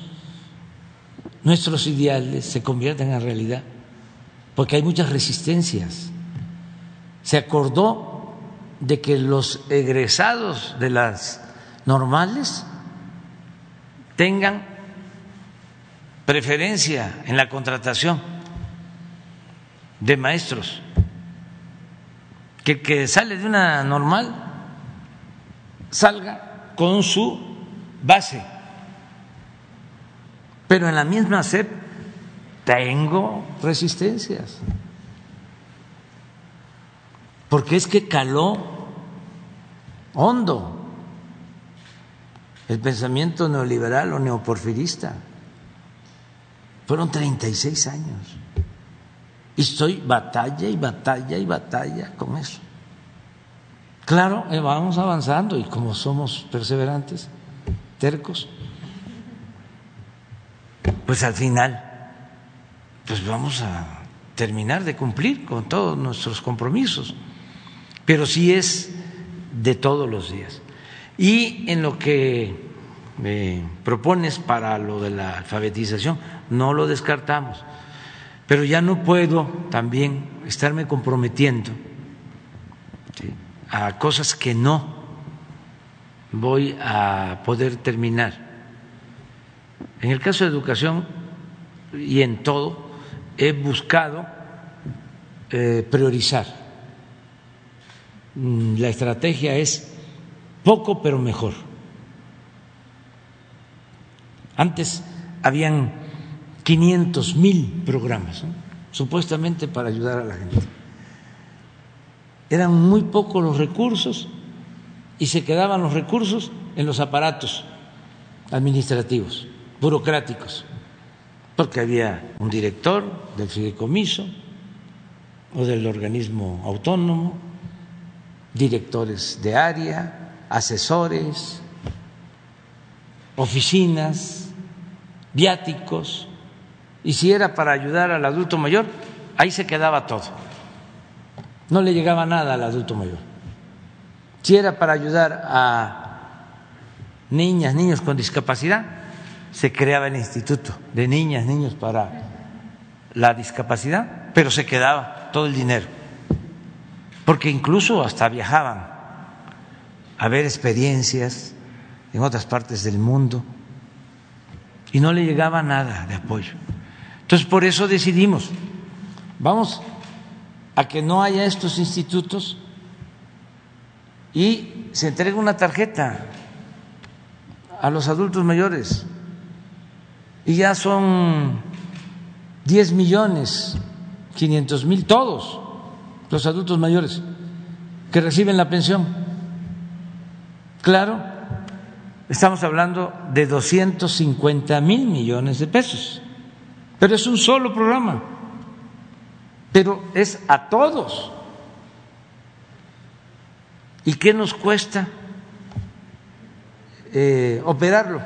nuestros ideales se conviertan en realidad, porque hay muchas resistencias. Se acordó de que los egresados de las normales tengan preferencia en la contratación de maestros, que el que sale de una normal salga con su base, pero en la misma SEP tengo resistencias, porque es que caló hondo el pensamiento neoliberal o neoporfirista. Fueron 36 años. Y estoy batalla y batalla y batalla con eso. Claro, eh, vamos avanzando y como somos perseverantes, tercos, pues al final, pues vamos a terminar de cumplir con todos nuestros compromisos. Pero sí es de todos los días. Y en lo que me propones para lo de la alfabetización, no lo descartamos. Pero ya no puedo también estarme comprometiendo a cosas que no voy a poder terminar. En el caso de educación y en todo, he buscado eh, priorizar. Mm, la estrategia es poco pero mejor. Antes habían 500 mil programas, supuestamente para ayudar a la gente. Eran muy pocos los recursos y se quedaban los recursos en los aparatos administrativos, burocráticos, porque había un director del fideicomiso o del organismo autónomo, directores de área, asesores, oficinas, viáticos, y si era para ayudar al adulto mayor, ahí se quedaba todo. No le llegaba nada al adulto mayor. Si era para ayudar a niñas, niños con discapacidad, se creaba el Instituto de Niñas, Niños para la Discapacidad, pero se quedaba todo el dinero, porque incluso hasta viajaban a ver experiencias en otras partes del mundo y no le llegaba nada de apoyo. Entonces, por eso decidimos, vamos a que no haya estos institutos y se entregue una tarjeta a los adultos mayores y ya son 10 millones 500 mil todos los adultos mayores que reciben la pensión. Claro, estamos hablando de 250 mil millones de pesos, pero es un solo programa, pero es a todos. ¿Y qué nos cuesta eh, operarlo?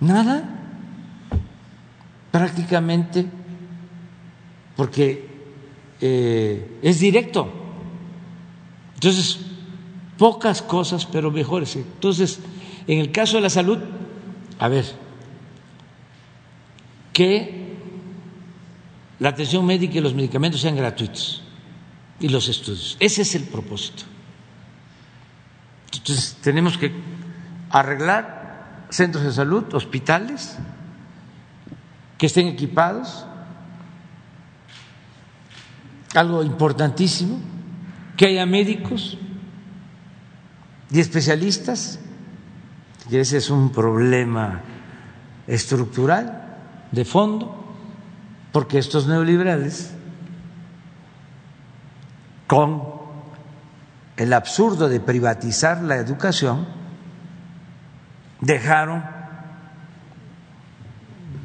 Nada, prácticamente, porque eh, es directo. Entonces, pocas cosas, pero mejores. Entonces, en el caso de la salud, a ver, que la atención médica y los medicamentos sean gratuitos y los estudios. Ese es el propósito. Entonces, tenemos que arreglar centros de salud, hospitales, que estén equipados, algo importantísimo, que haya médicos, y especialistas, y ese es un problema estructural de fondo, porque estos neoliberales, con el absurdo de privatizar la educación, dejaron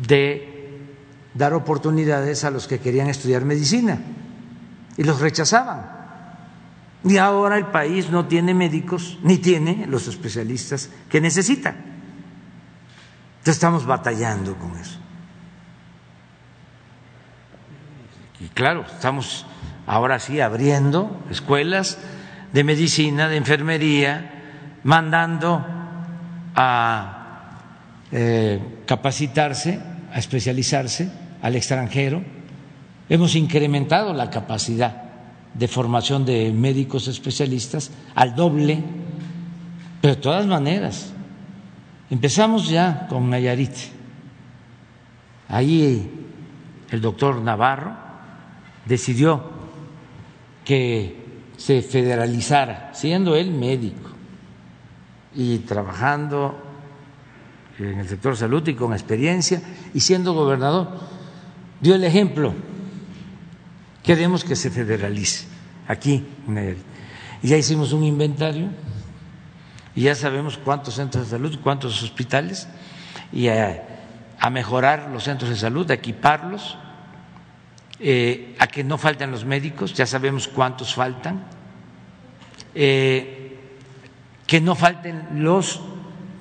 de dar oportunidades a los que querían estudiar medicina y los rechazaban. Y ahora el país no tiene médicos ni tiene los especialistas que necesita. Entonces estamos batallando con eso. Y claro, estamos ahora sí abriendo escuelas de medicina, de enfermería, mandando a eh, capacitarse, a especializarse al extranjero. Hemos incrementado la capacidad de formación de médicos especialistas al doble, pero de todas maneras, empezamos ya con Nayarit ahí el doctor Navarro decidió que se federalizara, siendo él médico y trabajando en el sector salud y con experiencia y siendo gobernador, dio el ejemplo. Queremos que se federalice aquí en Y ya hicimos un inventario y ya sabemos cuántos centros de salud, cuántos hospitales y a, mejorar los centros de salud, a equiparlos, eh, a que no falten los médicos, ya sabemos cuántos faltan, eh, que no falten los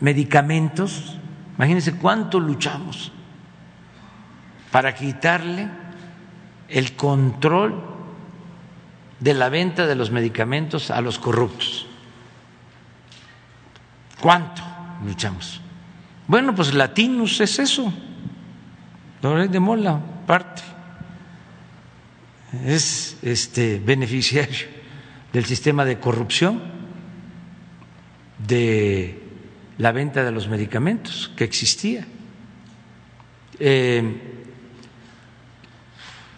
medicamentos Imagínense cuánto luchamos para quitarle el control de la venta de los medicamentos a los corruptos. ¿Cuánto luchamos? Bueno, pues Latinus es eso. Loret de Mola, parte. Es este beneficiario del sistema de corrupción de la venta de los medicamentos que existía. Eh,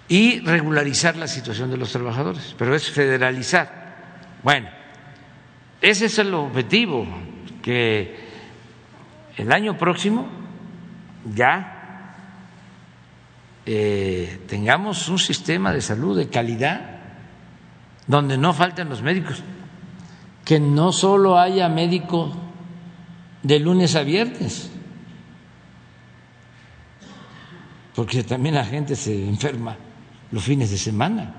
y regularizar la situación de los trabajadores, pero es federalizar. Bueno, ese es el objetivo, que el año próximo ya eh, tengamos un sistema de salud de calidad donde no falten los médicos, que no solo haya médicos de lunes a viernes, porque también la gente se enferma los fines de semana,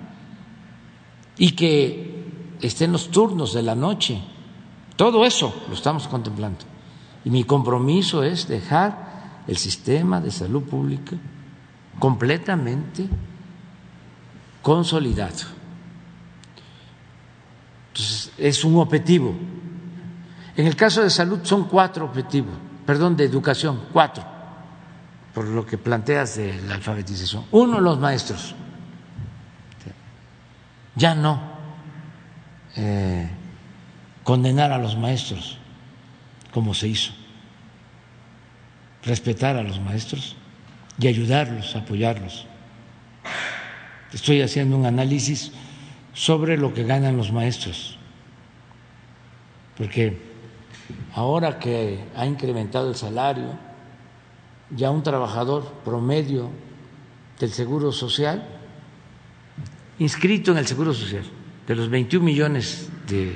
y que estén los turnos de la noche, todo eso lo estamos contemplando. Y mi compromiso es dejar el sistema de salud pública completamente consolidado. Entonces, es un objetivo en el caso de salud son cuatro objetivos, perdón, de educación, cuatro, por lo que planteas de la alfabetización. Uno, los maestros. Ya no eh, condenar a los maestros como se hizo. Respetar a los maestros y ayudarlos, apoyarlos. Estoy haciendo un análisis sobre lo que ganan los maestros, porque ahora que ha incrementado el salario, ya un trabajador promedio del Seguro Social, inscrito en el Seguro Social, de los 21 millones de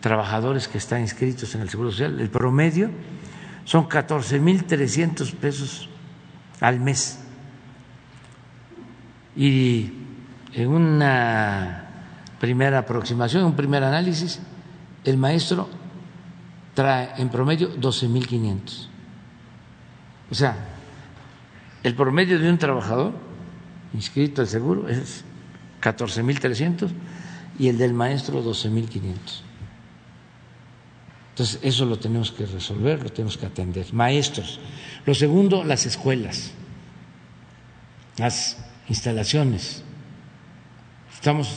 trabajadores que están inscritos en el Seguro Social, el promedio son 14.300 pesos al mes. Y en una primera aproximación, un primer análisis, el maestro trae en promedio 12.500. O sea, el promedio de un trabajador inscrito al seguro es 14.300 y el del maestro 12.500. Entonces, eso lo tenemos que resolver, lo tenemos que atender. Maestros. Lo segundo, las escuelas, las instalaciones. Estamos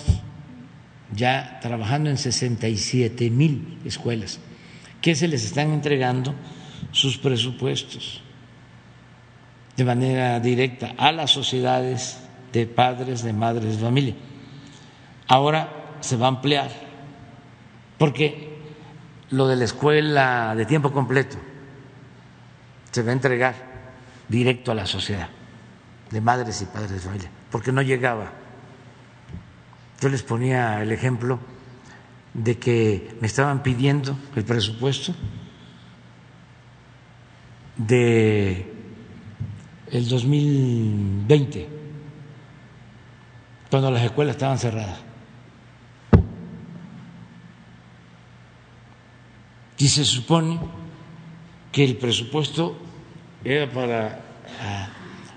ya trabajando en 67 mil escuelas que se les están entregando sus presupuestos de manera directa a las sociedades de padres, de madres de familia. Ahora se va a ampliar, porque lo de la escuela de tiempo completo se va a entregar directo a la sociedad de madres y padres de familia, porque no llegaba. Yo les ponía el ejemplo de que me estaban pidiendo el presupuesto de el 2020 cuando las escuelas estaban cerradas. Y se supone que el presupuesto era para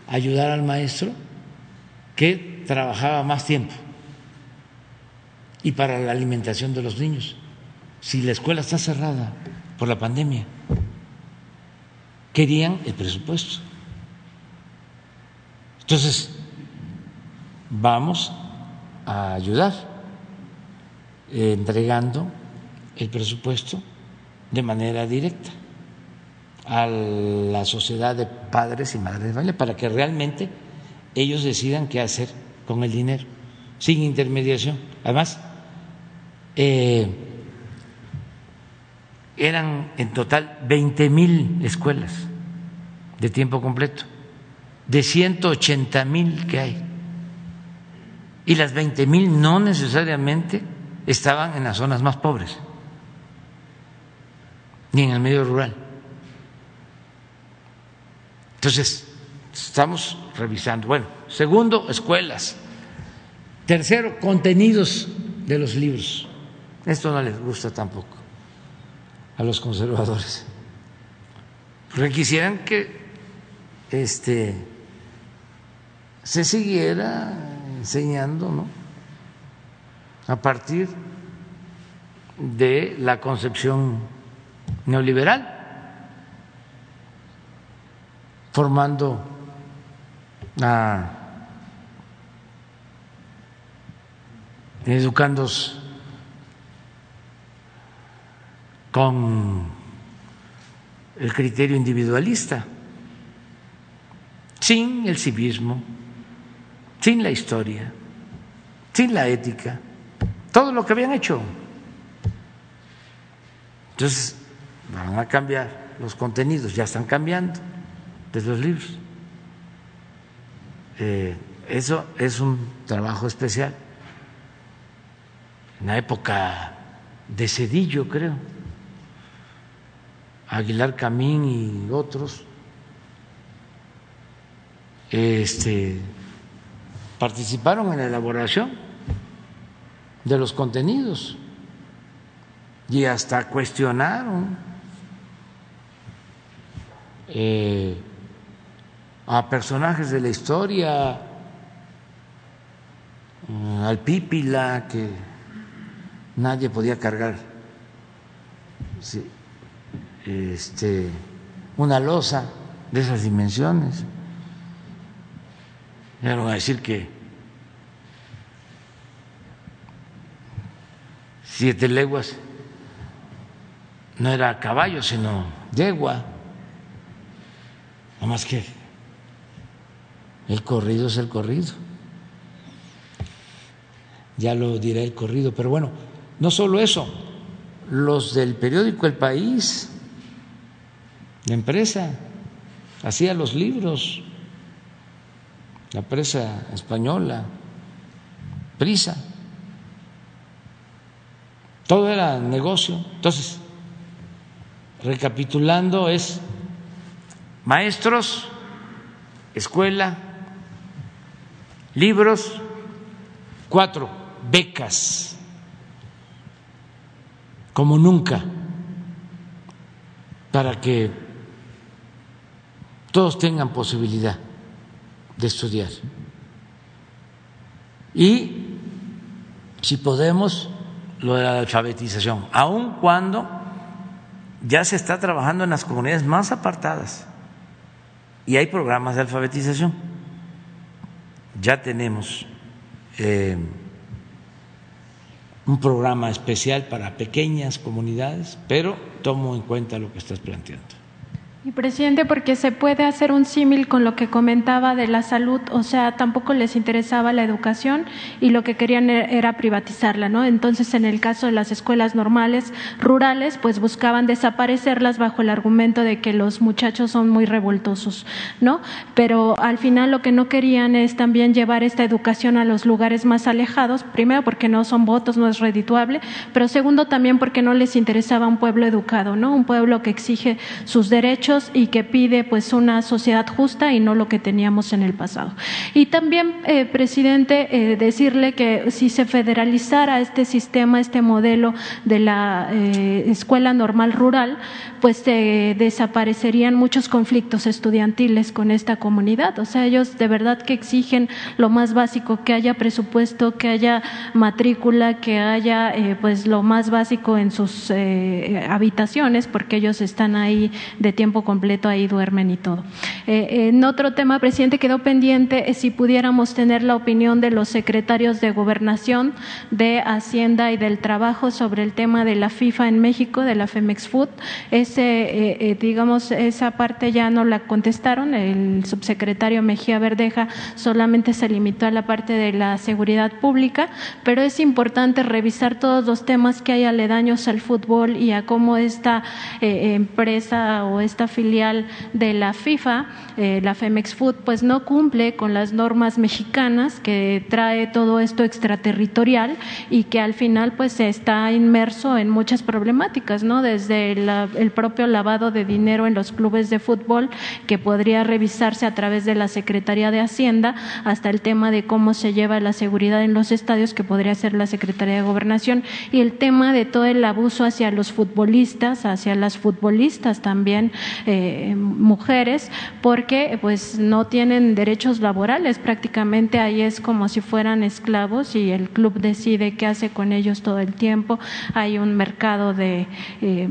ayudar al maestro que trabajaba más tiempo y para la alimentación de los niños. Si la escuela está cerrada por la pandemia, querían el presupuesto. Entonces, vamos a ayudar entregando el presupuesto de manera directa a la sociedad de padres y madres de familia para que realmente ellos decidan qué hacer con el dinero, sin intermediación. Además, eh, eran en total 20 mil escuelas de tiempo completo, de 180 mil que hay. Y las 20 mil no necesariamente estaban en las zonas más pobres, ni en el medio rural. Entonces, estamos revisando. Bueno, segundo, escuelas. Tercero, contenidos de los libros. Esto no les gusta tampoco a los conservadores. Porque quisieran que este se siguiera enseñando, ¿no? A partir de la concepción neoliberal formando a educandos con el criterio individualista, sin el civismo, sin la historia, sin la ética, todo lo que habían hecho. Entonces, van a cambiar los contenidos, ya están cambiando de los libros. Eh, eso es un trabajo especial. En la época de Cedillo, creo, Aguilar Camín y otros, este, participaron en la elaboración de los contenidos y hasta cuestionaron eh, a personajes de la historia, mm, al Pípila, que nadie podía cargar este, una losa de esas dimensiones. Llegaron a decir que siete leguas no era caballo, sino yegua. Nada más que el corrido es el corrido. Ya lo dirá el corrido, pero bueno, no solo eso, los del periódico El País, la empresa, hacía los libros, la empresa española, Prisa, todo era negocio. Entonces, recapitulando, es maestros, escuela, Libros, cuatro, becas, como nunca, para que todos tengan posibilidad de estudiar. Y, si podemos, lo de la alfabetización, aun cuando ya se está trabajando en las comunidades más apartadas y hay programas de alfabetización ya tenemos eh, un programa especial para pequeñas comunidades, pero tomo en cuenta lo que estás planteando. Y presidente, porque se puede hacer un símil con lo que comentaba de la salud, o sea, tampoco les interesaba la educación y lo que querían e-, era privatizarla, ¿no? Entonces, en el caso de las escuelas normales rurales, pues buscaban desaparecerlas bajo el argumento de que los muchachos son muy revoltosos, ¿no? Pero al final lo que no querían es también llevar esta educación a los lugares más alejados, primero porque no son votos, no es redituable, pero segundo también porque no les interesaba un pueblo educado, ¿no? Un pueblo que exige sus derechos y que pide pues una sociedad justa y no lo que teníamos en el pasado. Y también, eh, presidente, eh, decirle que si se federalizara este sistema, este modelo de la eh, escuela normal rural, pues desaparecerían muchos conflictos estudiantiles con esta comunidad. O sea, ellos de verdad que exigen lo más básico, que haya presupuesto, que haya matrícula, que haya pues lo más básico en sus habitaciones, porque ellos están ahí de tiempo completo ahí duermen y todo. Eh, en otro tema, presidente, quedó pendiente si pudiéramos tener la opinión de los secretarios de Gobernación, de Hacienda y del Trabajo sobre el tema de la FIFA en México, de la Femex Food. Ese, digamos, esa parte ya no la contestaron. El subsecretario Mejía Verdeja solamente se limitó a la parte de la seguridad pública, pero es importante revisar todos los temas que hay aledaños al fútbol y a cómo esta eh, empresa o esta filial de la FIFA, eh, la Femex Food, pues no cumple con las normas mexicanas que trae todo esto extraterritorial y que al final pues está inmerso en muchas problemáticas, ¿no? Desde el propio lavado de dinero en los clubes de fútbol que podría revisarse a través de la Secretaría de Hacienda hasta el tema de cómo se lleva la seguridad en los estadios que podría ser la Secretaría de Gobernación y el tema de todo el abuso hacia los futbolistas, hacia las futbolistas también eh, mujeres, porque pues no tienen derechos laborales, prácticamente ahí es como si fueran esclavos y el club decide qué hace con ellos todo el tiempo. Hay un mercado de eh,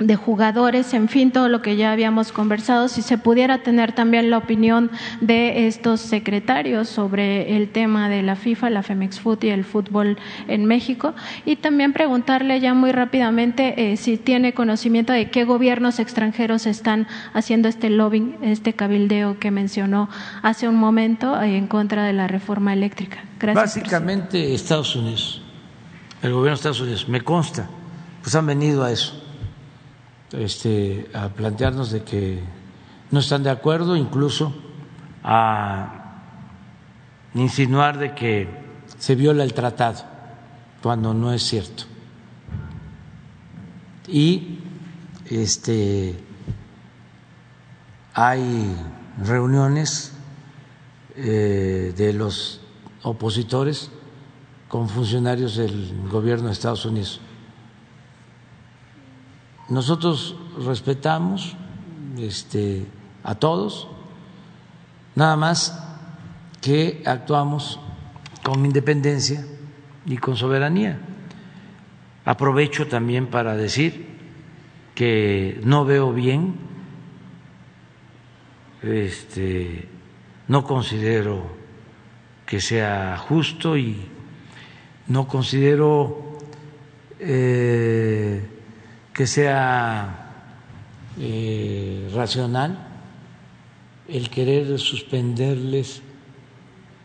de jugadores, en fin, todo lo que ya habíamos conversado, si se pudiera tener también la opinión de estos secretarios sobre el tema de la FIFA, la Femex Foot y el fútbol en México, y también preguntarle ya muy rápidamente eh, si tiene conocimiento de qué gobiernos extranjeros están haciendo este lobbying, este cabildeo que mencionó hace un momento en contra de la reforma eléctrica. Gracias. Básicamente Estados Unidos, el gobierno de Estados Unidos, me consta, pues han venido a eso este, a plantearnos de que no están de acuerdo, incluso a insinuar de que se viola el tratado, cuando no es cierto. Y este, hay reuniones eh, de los opositores con funcionarios del gobierno de Estados Unidos nosotros respetamos este, a todos, nada más que actuamos con independencia y con soberanía. Aprovecho también para decir que no veo bien, este, no considero que sea justo y no considero eh, que sea eh, racional el querer suspenderles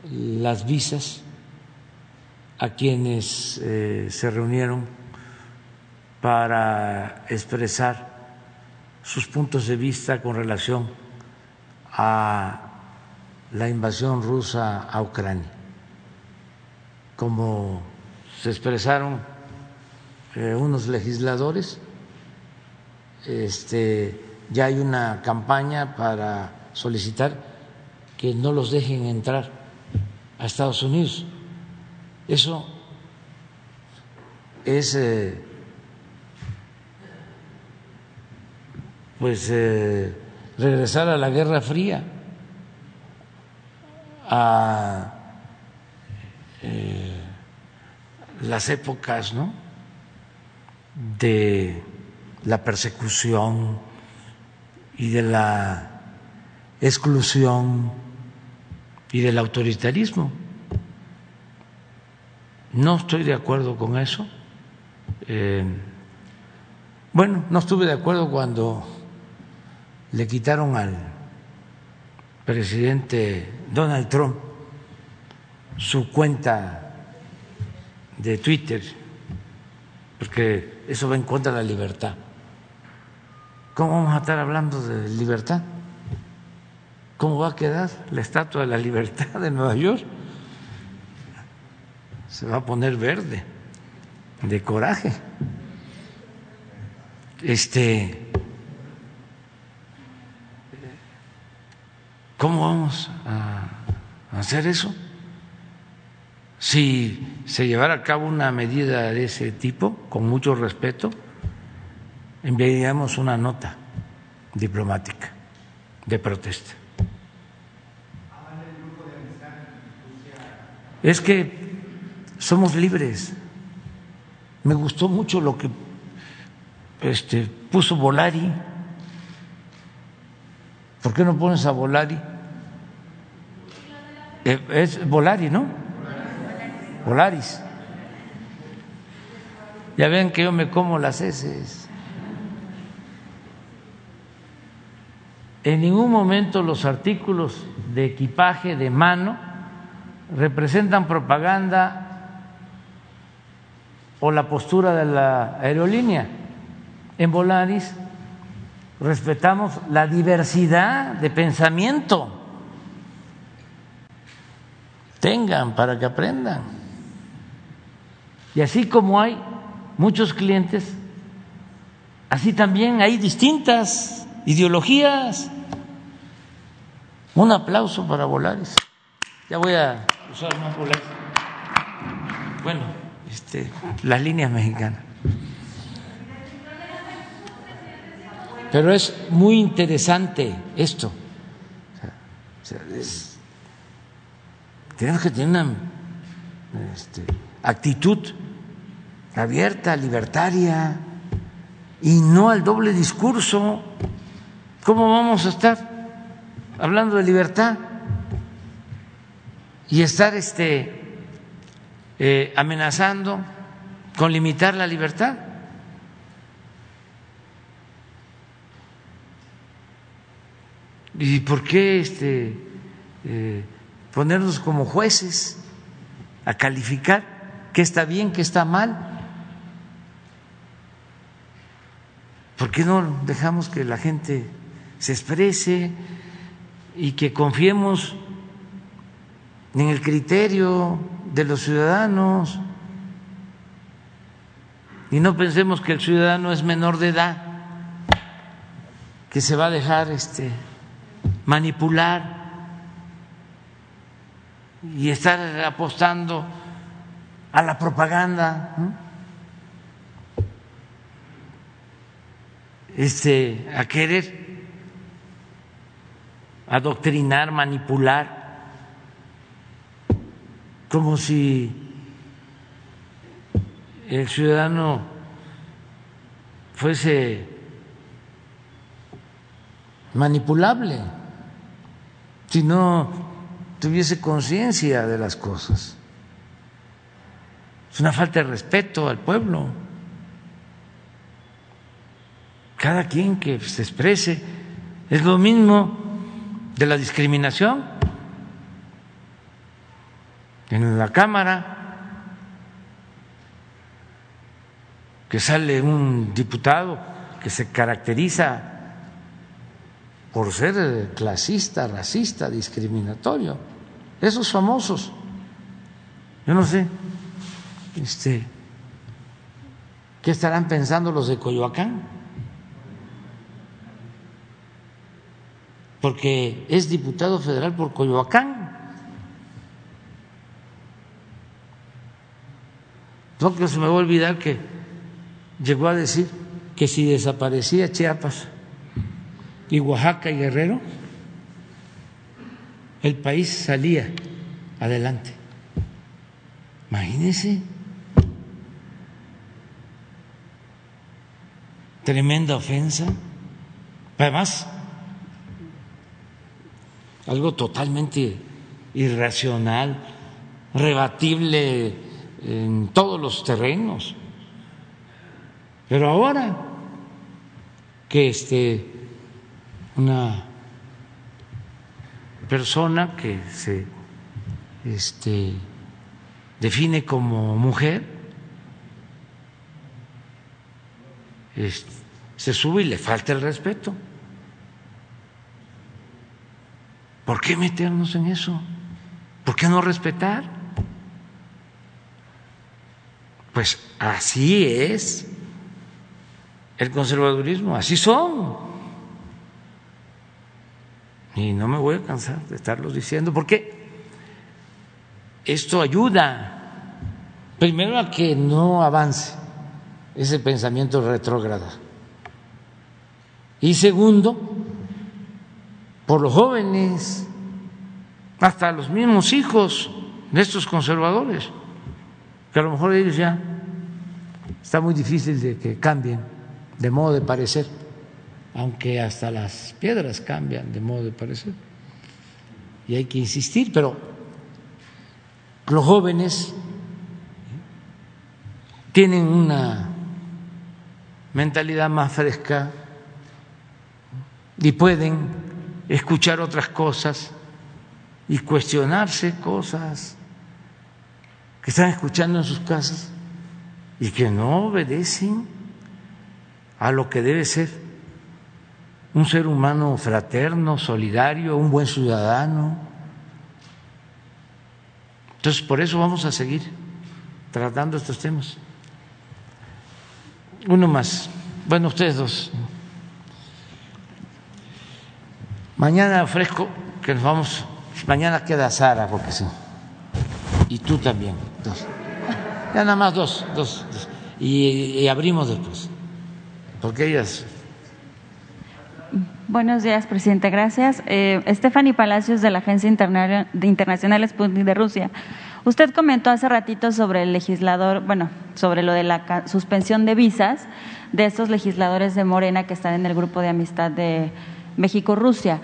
las visas a quienes eh, se reunieron para expresar sus puntos de vista con relación a la invasión rusa a Ucrania, como se expresaron eh, unos legisladores este, ya hay una campaña para solicitar que no los dejen entrar a Estados Unidos. Eso es eh, pues eh, regresar a la Guerra Fría, a eh, las épocas ¿no? de la persecución y de la exclusión y del autoritarismo. No estoy de acuerdo con eso. Eh, bueno, no estuve de acuerdo cuando le quitaron al presidente Donald Trump su cuenta de Twitter, porque eso va en contra de la libertad. ¿Cómo vamos a estar hablando de libertad? ¿Cómo va a quedar la estatua de la libertad de Nueva York? Se va a poner verde, de coraje. Este, ¿cómo vamos a hacer eso? Si se llevara a cabo una medida de ese tipo, con mucho respeto, enviaríamos una nota diplomática de protesta. Es que somos libres. Me gustó mucho lo que este, puso Volari ¿Por qué no pones a Volari? Eh, es Volari, ¿no? Volaris. Ya ven que yo me como las heces. En ningún momento los artículos de equipaje de mano representan propaganda o la postura de la aerolínea. En Volaris respetamos la diversidad de pensamiento. Tengan para que aprendan. Y así como hay muchos clientes, así también hay distintas ideologías. Un aplauso para Volaris. Ya voy a usar más Volaris. Bueno, este, las líneas mexicanas. Pero es muy interesante esto. Es, tenemos que tener una este, actitud abierta, libertaria, y no al doble discurso. ¿Cómo vamos a estar hablando de libertad y estar este, eh, amenazando con limitar la libertad? ¿Y por qué este, eh, ponernos como jueces a calificar qué está bien, qué está mal? ¿Por qué no dejamos que la gente se exprese y que confiemos en el criterio de los ciudadanos. Y no pensemos que el ciudadano es menor de edad, que se va a dejar este manipular y estar apostando a la propaganda, este, a querer adoctrinar, manipular, como si el ciudadano fuese manipulable si no tuviese conciencia de las cosas. Es una falta de respeto al pueblo. Cada quien que se exprese es lo mismo de la discriminación en la Cámara, que sale un diputado que se caracteriza por ser clasista, racista, discriminatorio. Esos famosos, yo no sé, este, ¿qué estarán pensando los de Coyoacán? Porque es diputado federal por Coyoacán. No que se me va a olvidar que llegó a decir que si desaparecía Chiapas, y Oaxaca y Guerrero, el país salía adelante. Imagínense. Tremenda ofensa. Además, algo totalmente irracional, rebatible en todos los terrenos. Pero ahora que este una persona que se este, define como mujer, se sube y le falta el respeto. ¿Por qué meternos en eso? ¿Por qué no respetar? Pues así es el conservadurismo, así son. Y no me voy a cansar de estarlos diciendo, porque esto ayuda primero a que no avance ese pensamiento retrógrado. Y segundo, por los jóvenes, hasta los mismos hijos de estos conservadores, que a lo mejor ellos ya está muy difícil de que cambien de modo de parecer aunque hasta las piedras cambian de modo de parecer. Y hay que insistir, pero los jóvenes tienen una mentalidad más fresca y pueden escuchar otras cosas y cuestionarse cosas que están escuchando en sus casas y que no obedecen a lo que debe ser un ser humano fraterno, solidario, un buen ciudadano. Entonces, por eso vamos a seguir tratando estos temas. Uno más. Bueno, ustedes dos. Mañana ofrezco que nos vamos. Mañana queda Sara, porque sí. Y tú también. Dos. Ya nada más dos, dos. Y, abrimos después. Porque ellas. Buenos días, presidente. Gracias. Eh, Palacios, de la Agencia Internacional Sputnik de Rusia. Usted comentó hace ratito sobre el legislador, bueno, sobre lo de la suspensión de visas de estos legisladores de Morena que están en el grupo de amistad de México-Rusia.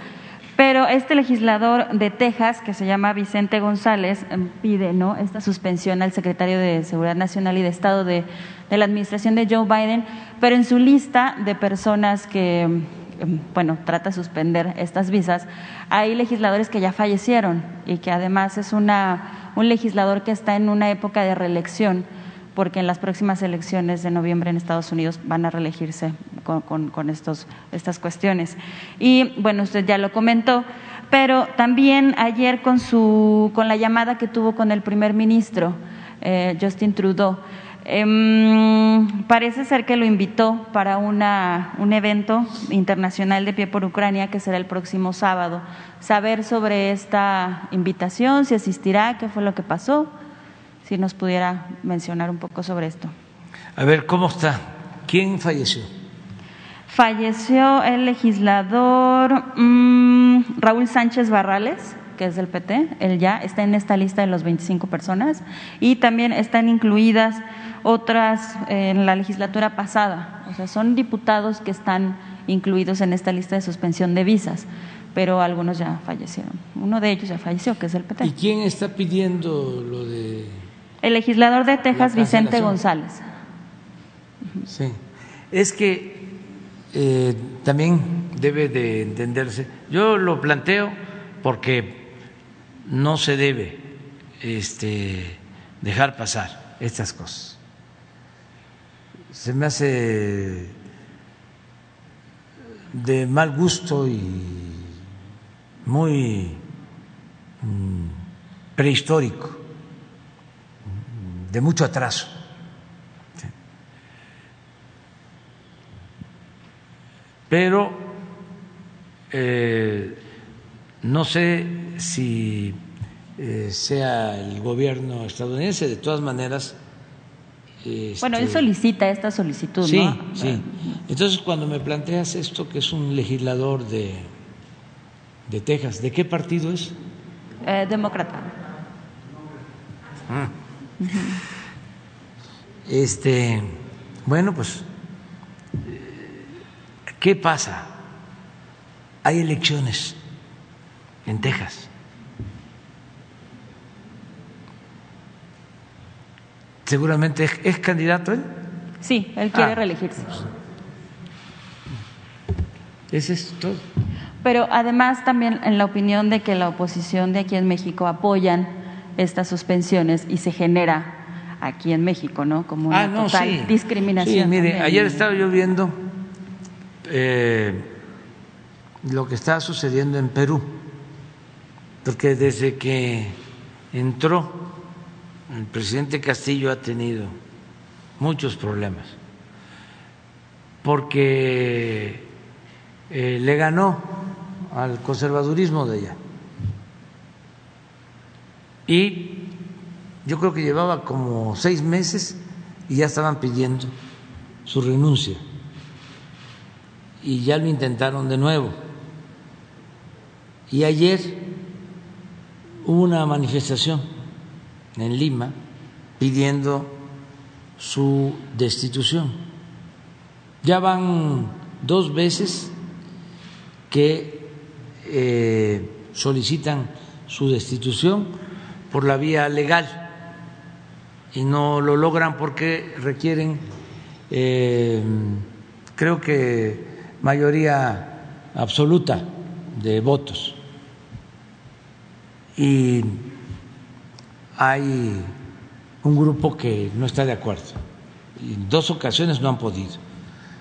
Pero este legislador de Texas, que se llama Vicente González, em, pide ¿no? esta suspensión al secretario de Seguridad Nacional y de Estado de, de la administración de Joe Biden, pero en su lista de personas que em, bueno, trata de suspender estas visas, hay legisladores que ya fallecieron y que además es una un legislador que está en una época de reelección, porque en las próximas elecciones de noviembre en Estados Unidos van a reelegirse con, estos, estas cuestiones. Y bueno, usted ya lo comentó, pero también ayer con, su, con la llamada que tuvo con el primer ministro, eh, Justin Trudeau, Em, parece ser que lo invitó para una, un evento internacional de pie por Ucrania que será el próximo sábado. Saber sobre esta invitación, si asistirá, qué fue lo que pasó, si nos pudiera mencionar un poco sobre esto. A ver, ¿cómo está? ¿Quién falleció? Falleció el legislador mm, Raúl Sánchez Barrales que es del PT, él ya está en esta lista de los 25 personas y también están incluidas otras en la legislatura pasada. O sea, son diputados que están incluidos en esta lista de suspensión de visas, pero algunos ya fallecieron. Uno de ellos ya falleció, que es el PT. ¿Y quién está pidiendo lo de...? El legislador de Texas, Vicente González. Sí, es que eh, también debe de entenderse. Yo lo planteo porque no se debe este, dejar pasar estas cosas se me hace de mal gusto y muy mm, prehistórico, de mucho atraso. Pero eh, no sé si eh, sea el gobierno estadounidense, de todas maneras, bueno, él este, solicita esta solicitud, sí, Sí, Entonces, cuando me planteas esto, que es un legislador de, de Texas, ¿de qué partido es? Eh, demócrata. Ah. Este, bueno, pues, ¿qué pasa? Hay elecciones en Texas. seguramente es, candidato él. Sí, él quiere ah. reelegirse. Ese es todo. Pero además también en la opinión de que la oposición de aquí en México apoyan estas suspensiones y se genera aquí en México, ¿no? Como una ah, total discriminación. Sí, mire, ayer estaba yo viendo eh, lo que está sucediendo en Perú, porque desde que entró el presidente Castillo ha tenido muchos problemas porque eh, le ganó al conservadurismo de ella. Y yo creo que llevaba como seis meses y ya estaban pidiendo su renuncia. Y ya lo intentaron de nuevo. Y ayer hubo una manifestación en Lima pidiendo su destitución. Ya van dos veces que eh, solicitan su destitución por la vía legal y no lo logran porque requieren, eh, creo que, mayoría absoluta de votos. Y hay un grupo que no está de acuerdo. En dos ocasiones no han podido.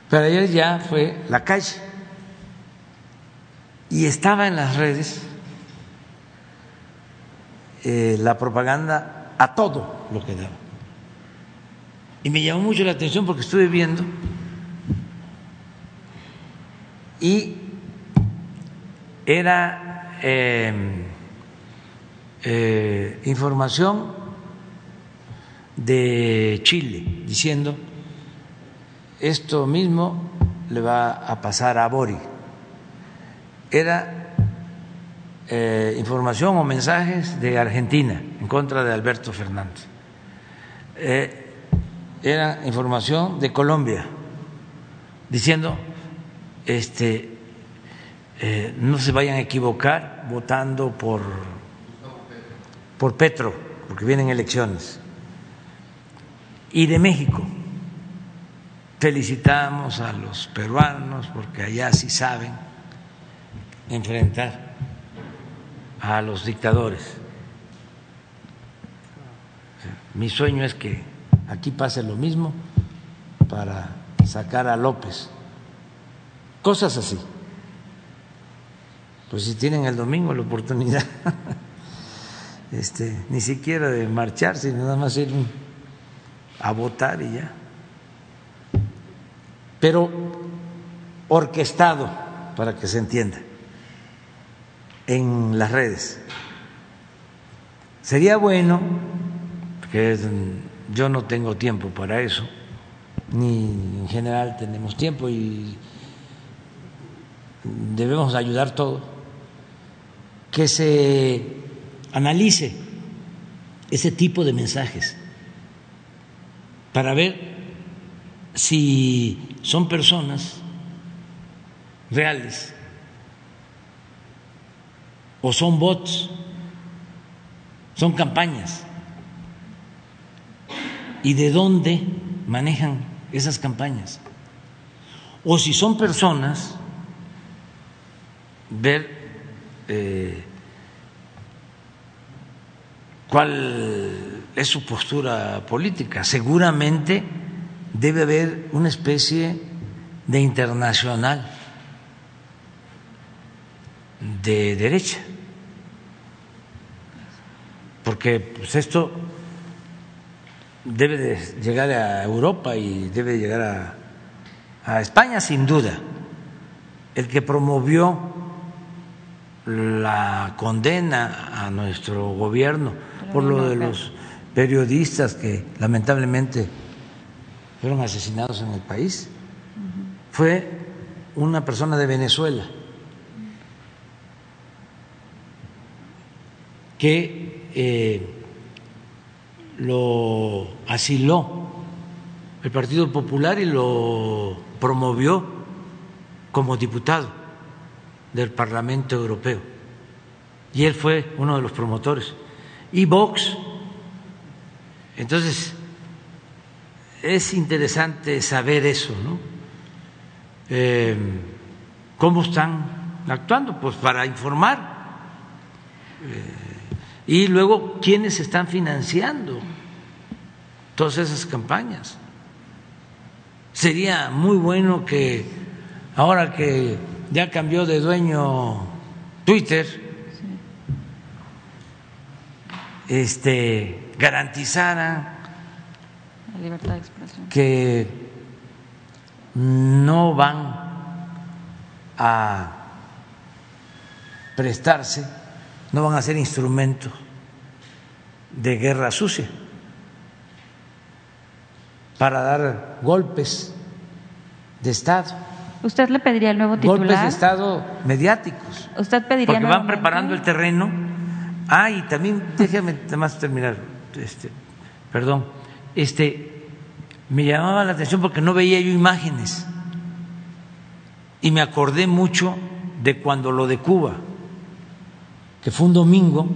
Pero ayer ya fue la calle. Y estaba en las redes eh, la propaganda a todo lo que daba. Y me llamó mucho la atención porque estuve viendo y era eh, eh, información de Chile diciendo esto mismo le va a pasar a Bori. Era eh, información o mensajes de Argentina en contra de Alberto Fernández. era información de Colombia diciendo este eh, no se vayan a equivocar votando por, por Petro, porque vienen elecciones. Y de México, felicitamos a los peruanos porque allá sí saben enfrentar a los dictadores. Mi sueño es que aquí pase lo mismo para sacar a López. Cosas así pues si tienen el domingo la oportunidad, este, ni siquiera de marchar, sino nada más ir a votar y ya. Pero orquestado, para que se entienda, en las redes. Sería bueno, porque yo no tengo tiempo para eso, ni en general tenemos tiempo y debemos ayudar todos que se analice ese tipo de mensajes para ver si son personas reales o son bots, son campañas y de dónde manejan esas campañas. O si son personas, ver eh, cuál es su postura política. Seguramente debe haber una especie de internacional de derecha, porque pues, esto debe de llegar a Europa y debe llegar a, a España sin duda. El que promovió la condena a nuestro gobierno por lo de los periodistas que lamentablemente fueron asesinados en el país fue una persona de Venezuela que eh, lo asiló el Partido Popular y lo promovió como diputado del Parlamento Europeo. Y él fue uno de los promotores. Y Vox. Entonces, es interesante saber eso, ¿no? Eh, ¿Cómo están actuando? Pues para informar. Eh, y luego, ¿quiénes están financiando todas esas campañas? Sería muy bueno que ahora que ya cambió de dueño Twitter, este, garantizara que no van a prestarse, no van a ser instrumentos de guerra sucia para dar golpes de Estado. ¿Usted le pediría el nuevo titular? Golpes de Estado mediáticos. ¿Usted pediría Porque van preparando el terreno. Ah, y también, déjame más terminar, este, perdón, este, me llamaba la atención porque no veía yo imágenes y me acordé mucho de cuando lo de Cuba, que fue un domingo,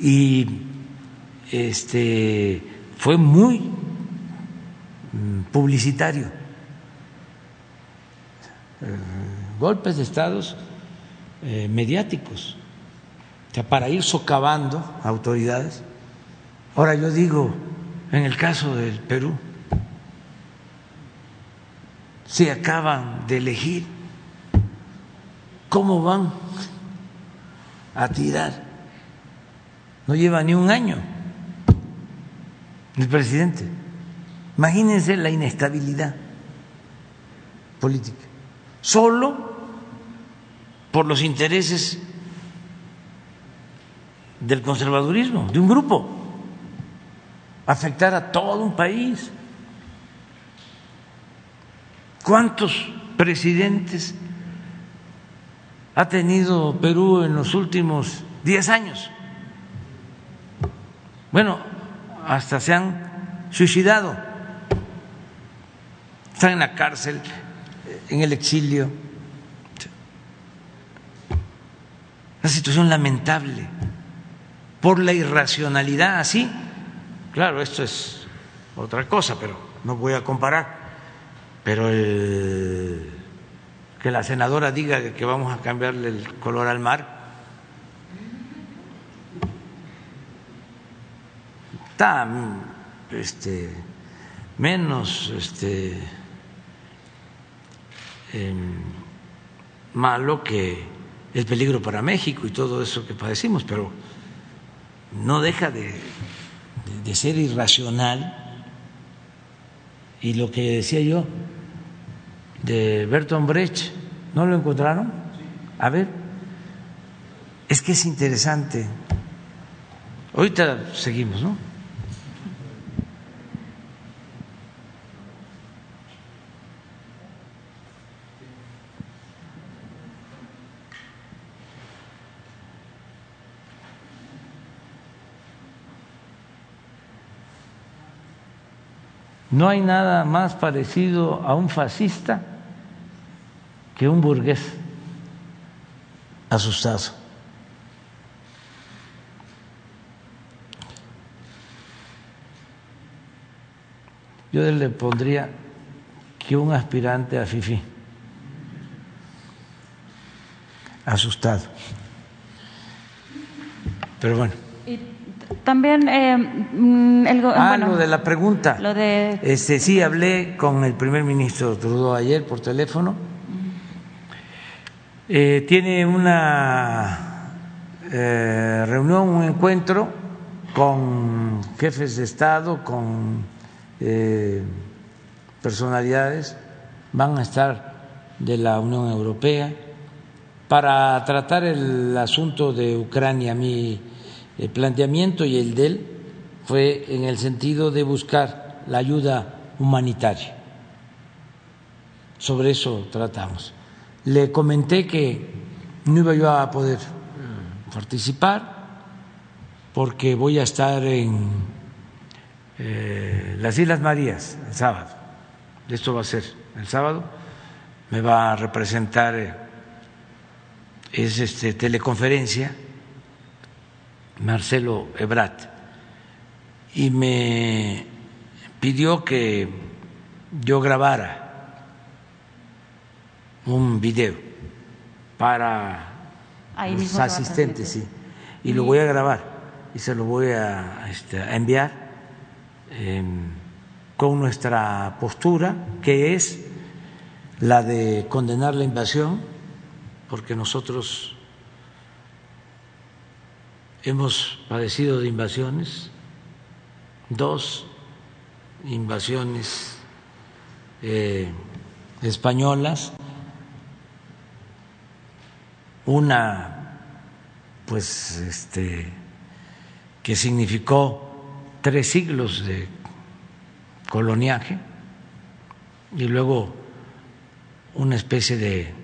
y este fue muy mm, publicitario. Eh, golpes de estados eh, mediáticos, para ir socavando autoridades. Ahora yo digo, en el caso del Perú, se acaban de elegir, ¿cómo van a tirar? No lleva ni un año el presidente. Imagínense la inestabilidad política. Solo por los intereses del conservadurismo, de un grupo, afectar a todo un país. ¿Cuántos presidentes ha tenido Perú en los últimos diez años? Bueno, hasta se han suicidado, están en la cárcel, en el exilio. Una situación lamentable por la irracionalidad así. Claro, esto es otra cosa, pero no voy a comparar. Pero que la senadora diga que vamos a cambiarle el color al mar, está este, menos este, em, malo que el peligro para México y todo eso que padecimos, pero no deja de, de ser irracional. Y lo que decía yo de Bertolt Brecht, ¿no lo encontraron? A ver, es que es interesante. Ahorita seguimos, ¿no? No hay nada más parecido a un fascista que un burgués asustado. Yo le pondría que un aspirante a FIFI, asustado. Pero bueno. También eh, mm, el ah, lo de la pregunta. Lo de este sí hablé con el primer ministro Trudeau ayer por teléfono. Eh, tiene una eh, reunión, un encuentro con jefes de Estado, con personalidades, van a estar de la Unión Europea para tratar el asunto de Ucrania. Mi el planteamiento y el de él fue en el sentido de buscar la ayuda humanitaria. Sobre eso tratamos. Le comenté que no iba yo a poder eh, participar porque voy a estar en eh, las Islas Marías el sábado. Esto va a ser el sábado. Me va a representar eh, es este teleconferencia Marcelo Ebrat, y me pidió que yo grabara un video para los asistentes, sí, y lo voy a grabar y se lo voy a, este, enviar em, con nuestra postura, que es la de condenar la invasión, porque nosotros hemos padecido de invasiones, dos invasiones eh, españolas, una pues este que significó tres siglos de coloniaje y luego una especie de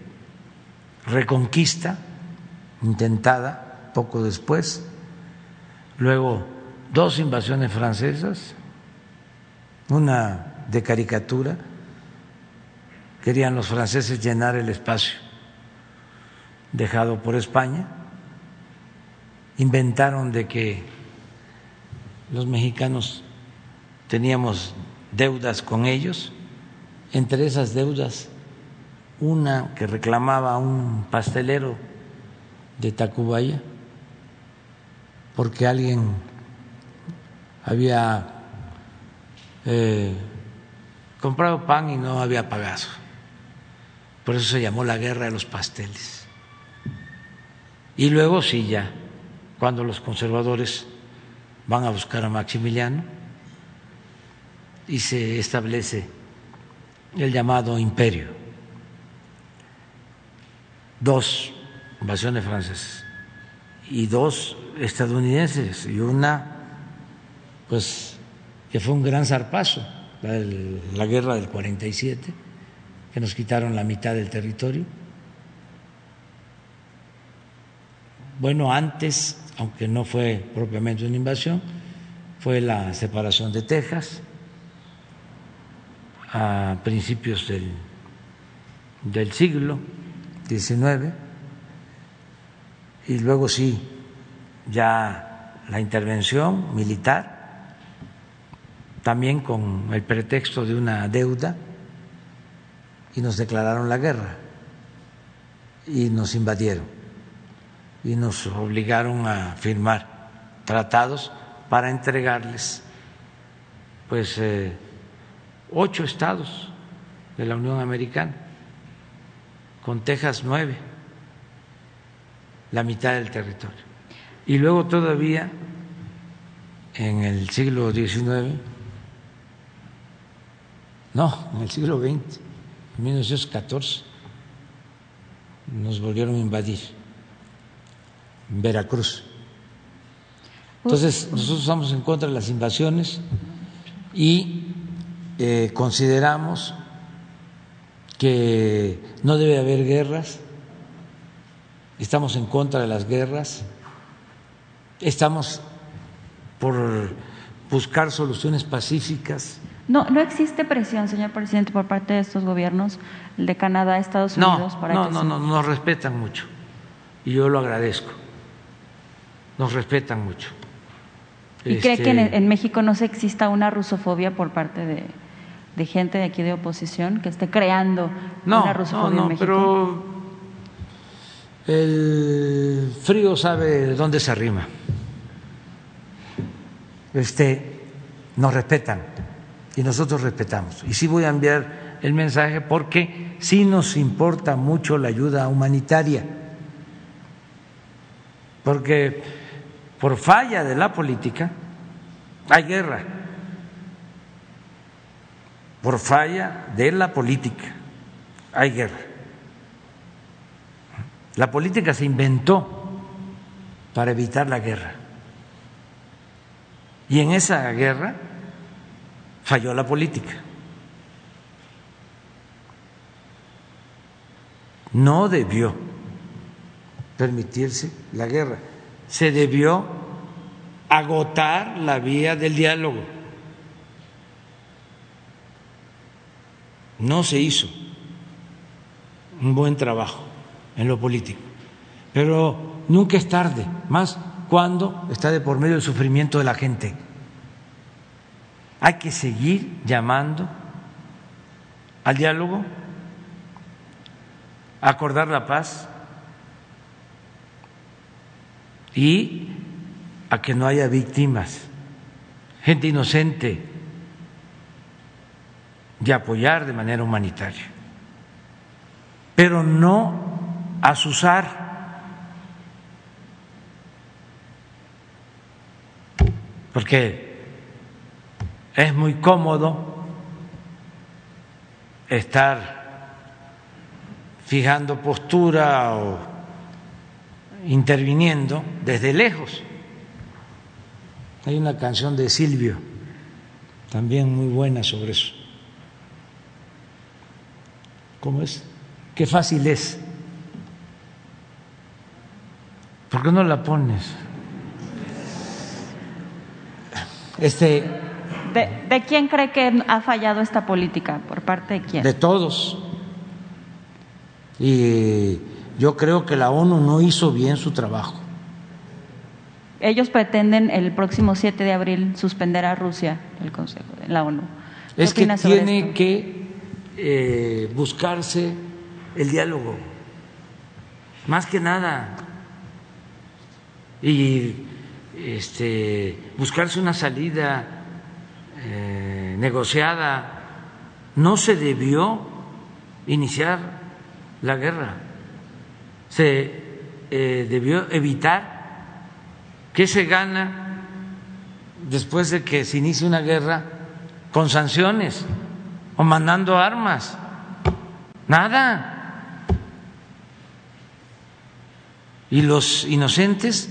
reconquista intentada poco después, luego dos invasiones francesas, una de caricatura. Querían los franceses llenar el espacio dejado por España, inventaron de que los mexicanos teníamos deudas con ellos, entre esas deudas una que reclamaba un pastelero de Tacubaya, porque alguien había eh, comprado pan y no había pagado. Por eso se llamó la guerra de los pasteles. Y luego sí ya, cuando los conservadores van a buscar a Maximiliano y se establece el llamado imperio. Dos invasiones francesas y dos estadounidenses y una pues que fue un gran zarpazo, la, la guerra del 47, que nos quitaron la mitad del territorio. Bueno, antes, aunque no fue propiamente una invasión, fue la separación de Texas a principios del, del siglo XIX y luego sí, ya la intervención militar, también con el pretexto de una deuda, y nos declararon la guerra y nos invadieron y nos obligaron a firmar tratados para entregarles pues eh, ocho estados de la Unión Americana, con Texas nueve la mitad del territorio. Y luego todavía en el siglo XIX, no, en el siglo XX, en 1914, nos volvieron a invadir en Veracruz. Entonces, nosotros estamos en contra de las invasiones y eh, consideramos que no debe haber guerras estamos en contra de las guerras, estamos por buscar soluciones pacíficas. No, no existe presión, señor presidente, por parte de estos gobiernos, el de Canadá, Estados Unidos, no, para no, que no, se- no, nos respetan mucho y yo lo agradezco. Nos respetan mucho. ¿Y cree Este, que en, en México no se exista una rusofobia por parte de, de gente de aquí de oposición que esté creando no, una no, rusofobia no, en México? pero el frío sabe dónde se arrima. Este, nos respetan y nosotros respetamos. Y sí voy a enviar el mensaje porque sí nos importa mucho la ayuda humanitaria. Porque por falla de la política hay guerra. Por falla de la política hay guerra. La política se inventó para evitar la guerra. Y en esa guerra falló la política. No debió permitirse la guerra. Se debió agotar la vía del diálogo. No se hizo un buen trabajo en lo político. Pero nunca es tarde, más cuando está de por medio el sufrimiento de la gente. Hay que seguir llamando al diálogo, acordar la paz y a que no haya víctimas, gente inocente, y apoyar de manera humanitaria pero no asusar. Porque es muy cómodo estar fijando postura o interviniendo desde lejos. Hay una canción de Silvio, también muy buena sobre eso. ¿Cómo es? Qué fácil es. ¿Por qué no la pones? Este, ¿De, de quién cree que ha fallado esta política? ¿Por parte de quién? de todos, Y yo creo que la ONU no hizo bien su trabajo. Ellos pretenden el próximo 7 de abril suspender a Rusia el Consejo de la ONU. Es que tiene que eh, buscarse el diálogo, más que nada, y este, buscarse una salida eh, negociada. No se debió iniciar la guerra, se eh, debió evitar ¿Qué se gana después de que se inicie una guerra con sanciones o mandando armas? Nada. Y los inocentes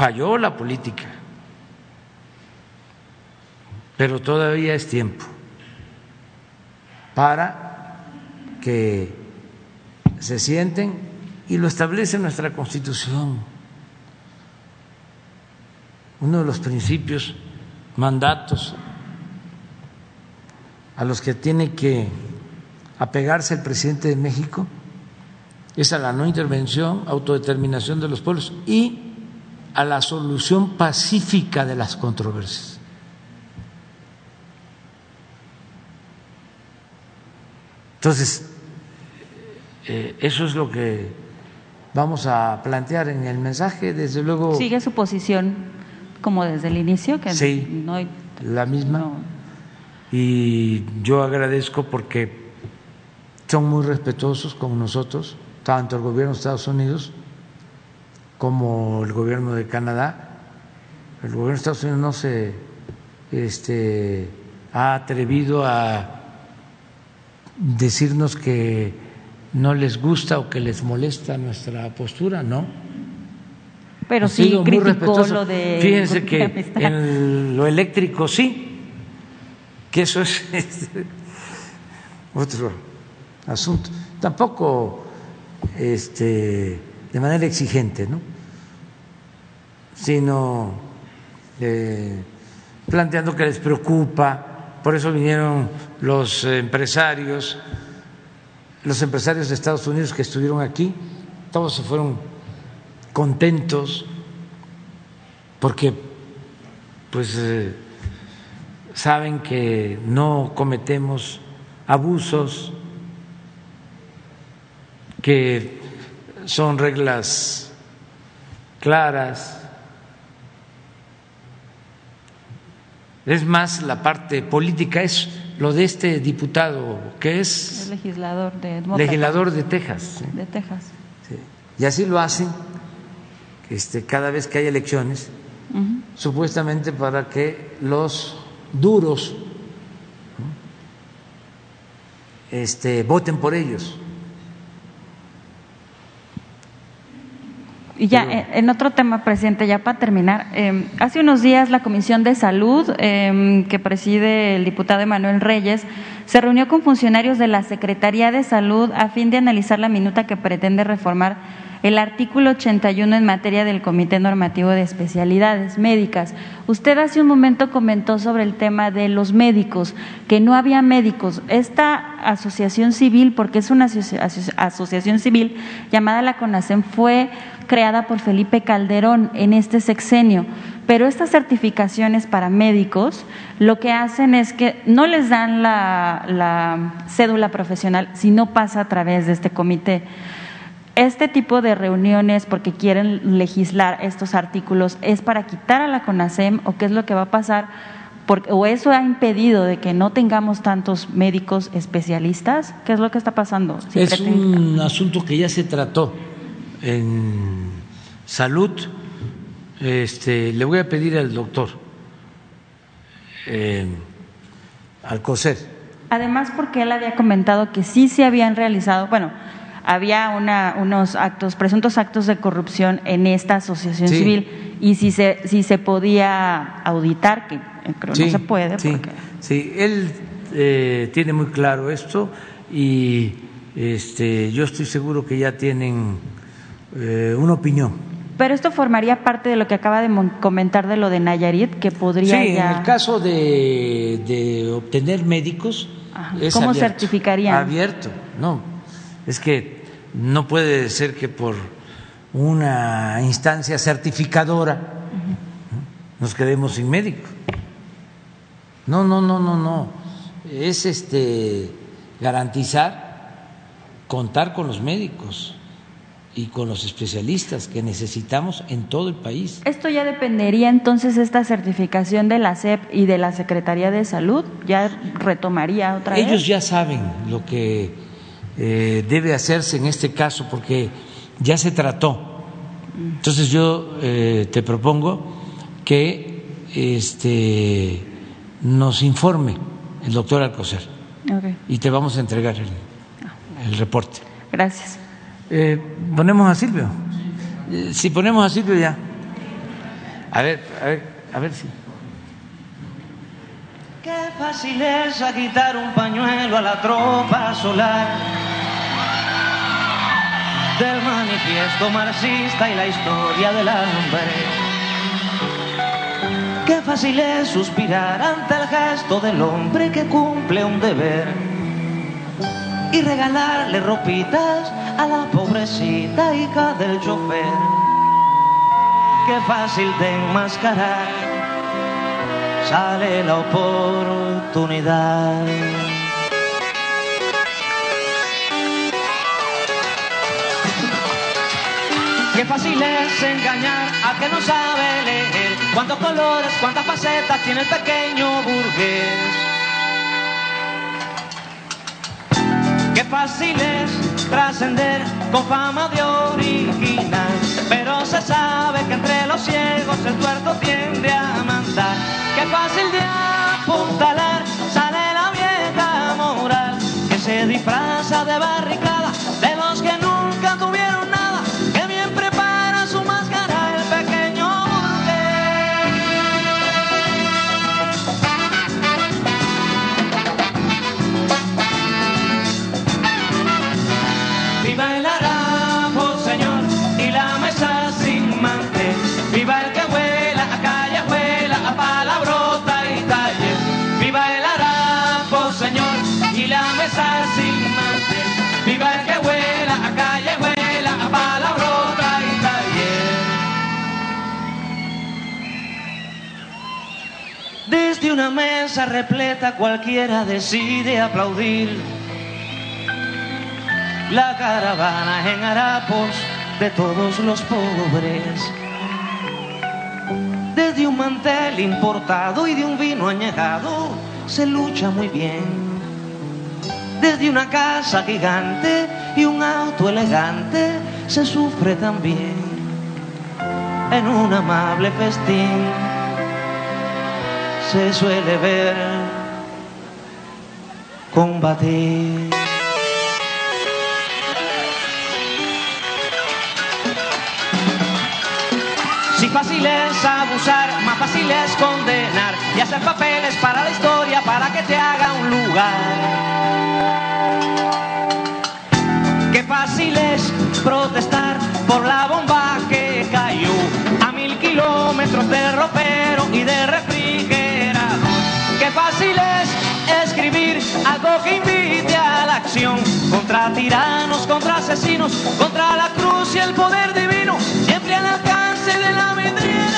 falló la política, pero todavía es tiempo para que se sienten y lo establece nuestra Constitución. Uno de los principios, mandatos a los que tiene que apegarse el presidente de México es a la no intervención, autodeterminación de los pueblos y a la solución pacífica de las controversias. Entonces, eh, eso es lo que vamos a plantear en el mensaje. Desde luego. Sigue su posición como desde el inicio, que sí, no la misma. Y yo agradezco porque son muy respetuosos con nosotros, tanto el gobierno de Estados Unidos como el gobierno de Canadá. El gobierno de Estados Unidos no se este, ha atrevido a decirnos que no les gusta o que les molesta nuestra postura, no pero sí criticó lo de. Fíjense que en lo eléctrico sí, que eso es este, otro asunto. Tampoco este, de manera exigente, ¿no? Sino eh, planteando que les preocupa, por eso vinieron los empresarios, los empresarios de Estados Unidos que estuvieron aquí, todos se fueron contentos porque pues eh, saben que no cometemos abusos, que son reglas claras. Es más la parte política, es lo de este diputado que es legislador de legislador de Texas. De Texas. Y así lo hacen este, cada vez que hay elecciones, supuestamente para que los duros este, voten por ellos. Y ya, en otro tema, presidente, ya para terminar, em, hace unos días la Comisión de Salud, em, que preside el diputado Emanuel Reyes, se reunió con funcionarios de la Secretaría de Salud a fin de analizar la minuta que pretende reformar el artículo 81 en materia del Comité Normativo de Especialidades Médicas. Usted hace un momento comentó sobre el tema de los médicos, que no había médicos. Esta asociación civil, porque es una asociación civil llamada la CONACEM, fue creada por Felipe Calderón en este sexenio. Pero estas certificaciones para médicos lo que hacen es que no les dan la, la cédula profesional si no pasa a través de este comité este tipo de reuniones, porque quieren legislar estos artículos, es para quitar a la CONASEM o qué es lo que va a pasar, porque, o eso ha impedido de que no tengamos tantos médicos especialistas, ¿qué es lo que está pasando? es un asunto que ya se trató en salud. Este, le voy a pedir al doctor eh, Alcocer. Además, porque él había comentado que sí se habían realizado, bueno, había una, unos actos, presuntos actos de corrupción en esta asociación civil y si se, si se podía auditar, que creo no se puede. Sí, sí. él eh, tiene muy claro esto y este, yo estoy seguro que ya tienen eh, una opinión. Pero esto formaría parte de lo que acaba de comentar de lo de Nayarit, que podría. Sí, en el caso de, de obtener médicos. ¿Cómo certificarían? Abierto No, es que no puede ser que por una instancia certificadora nos quedemos sin médico. No, no, no, no, no. Es este garantizar contar con los médicos y con los especialistas que necesitamos en todo el país. ¿Esto ya dependería entonces esta certificación de la SEP y de la Secretaría de Salud? ¿Ya retomaría otra vez? Ellos ya saben lo que eh, debe hacerse en este caso porque ya se trató. Entonces yo eh, te propongo que este, nos informe el doctor Alcocer y te vamos a entregar el, el reporte. Gracias. Eh, ponemos a Silvio. Eh, si ponemos a Silvio ya. A ver, a ver, a ver si. Qué fácil es quitar un pañuelo a la tropa solar del manifiesto marxista y la historia del hambre. Qué fácil es suspirar ante el gesto del hombre que cumple un deber y regalarle ropitas a la pobrecita hija del chofer. Qué fácil de enmascarar, sale la oportunidad. Qué fácil es engañar a que no sabe leer. Cuántos colores, cuántas facetas tiene el pequeño burgués. Qué fácil es trascender con fama de original, pero se sabe que entre los ciegos el tuerto tiende a mandar. Qué fácil de apuntalar sale la vieja moral que se disfraza de barricada repleta cualquiera decide aplaudir. La caravana en harapos de todos los pobres. Desde un mantel importado y de un vino añejado se lucha muy bien. Desde una casa gigante y un auto elegante se sufre también. En un amable festín se suele ver combatir. Si fácil es abusar, más fácil es condenar y hacer papeles para la historia para que te haga un lugar. Qué fácil es protestar por la bomba que cayó a mil kilómetros de ropero y de fácil es escribir algo que invite a la acción. Contra tiranos, contra asesinos, contra la cruz y el poder divino, siempre al alcance de la vidriera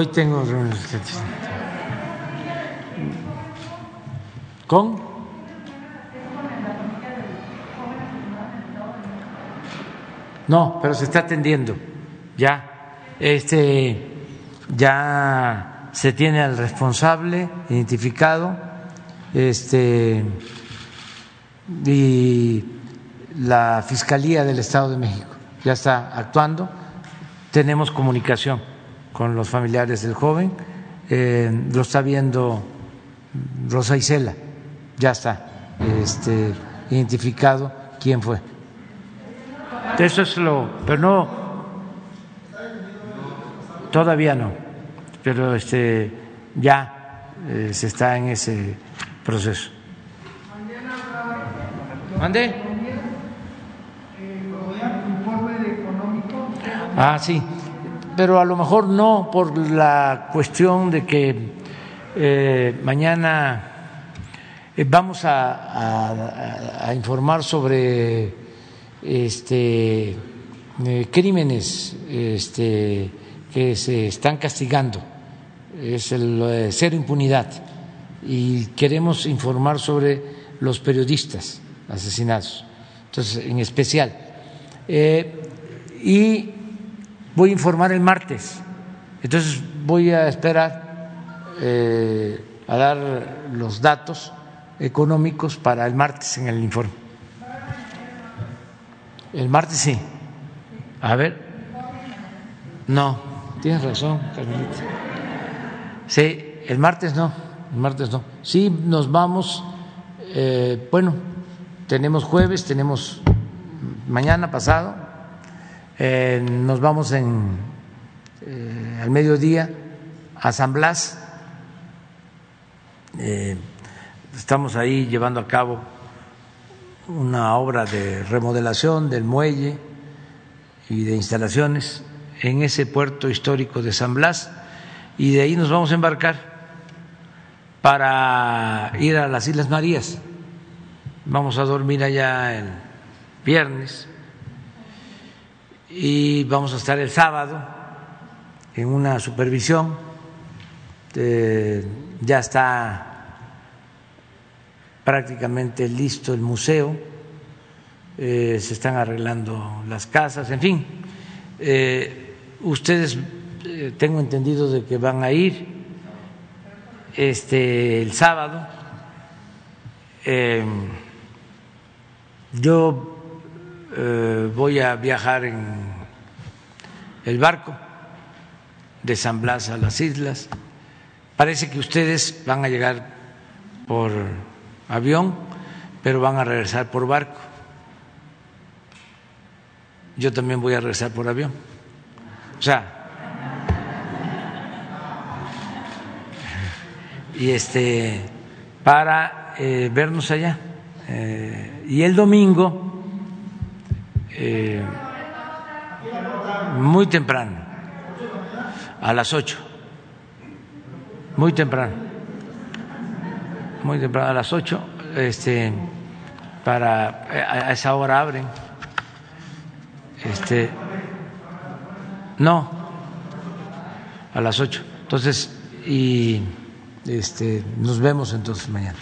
Hoy tengo reunión. ¿Con? No, pero se está atendiendo. Ya, este, ya se tiene al responsable identificado, este, y la Fiscalía del Estado de México ya está actuando. Tenemos comunicación con los familiares del joven, eh, lo está viendo Rosa Isela, ya está este, identificado quién fue. Eso es lo, pero no, todavía no, pero este, ya eh, se está en ese proceso. ¿Mande? Ah, sí, pero a lo mejor no por la cuestión de que eh, mañana eh, vamos a, informar sobre este, eh, crímenes este, que se están castigando, es el cero impunidad, y queremos informar sobre los periodistas asesinados, entonces en especial. y voy a informar el martes. Entonces voy a esperar eh, a dar los datos económicos para el martes en el informe. El martes sí. A ver. No, tienes razón, Carmelita. Sí, el martes no, el martes no. Sí, nos vamos, eh, bueno, tenemos jueves, tenemos mañana pasado, eh, nos vamos en, eh, al mediodía a San Blas. Eh, estamos ahí llevando a cabo una obra de remodelación del muelle y de instalaciones en ese puerto histórico de San Blas y de ahí nos vamos a embarcar para ir a las Islas Marías. Vamos a dormir allá el viernes y vamos a estar el sábado en una supervisión. Eh, ya está prácticamente listo el museo, eh, se están arreglando las casas, en fin. Eh, ustedes tengo entendido de que van a ir este el sábado. yo eh, voy a viajar en el barco de San Blas a las islas. Parece que ustedes van a llegar por avión, pero van a regresar por barco. Yo también voy a regresar por avión. O sea, y este para eh, vernos allá. Eh, y el domingo eh, muy temprano, a las ocho, muy temprano, muy temprano, a las ocho, este, para a esa hora abren, este, no, a las ocho, entonces y este, nos vemos entonces mañana.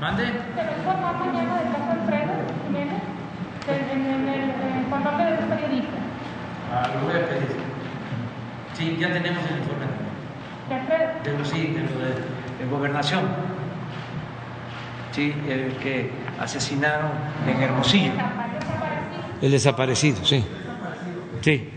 Mande. lo voy a pedir. Sí, ya tenemos el informe. De lo, sí, de lo de, gobernación. Sí, el que asesinaron en Hermosillo. El desaparecido, sí. Sí.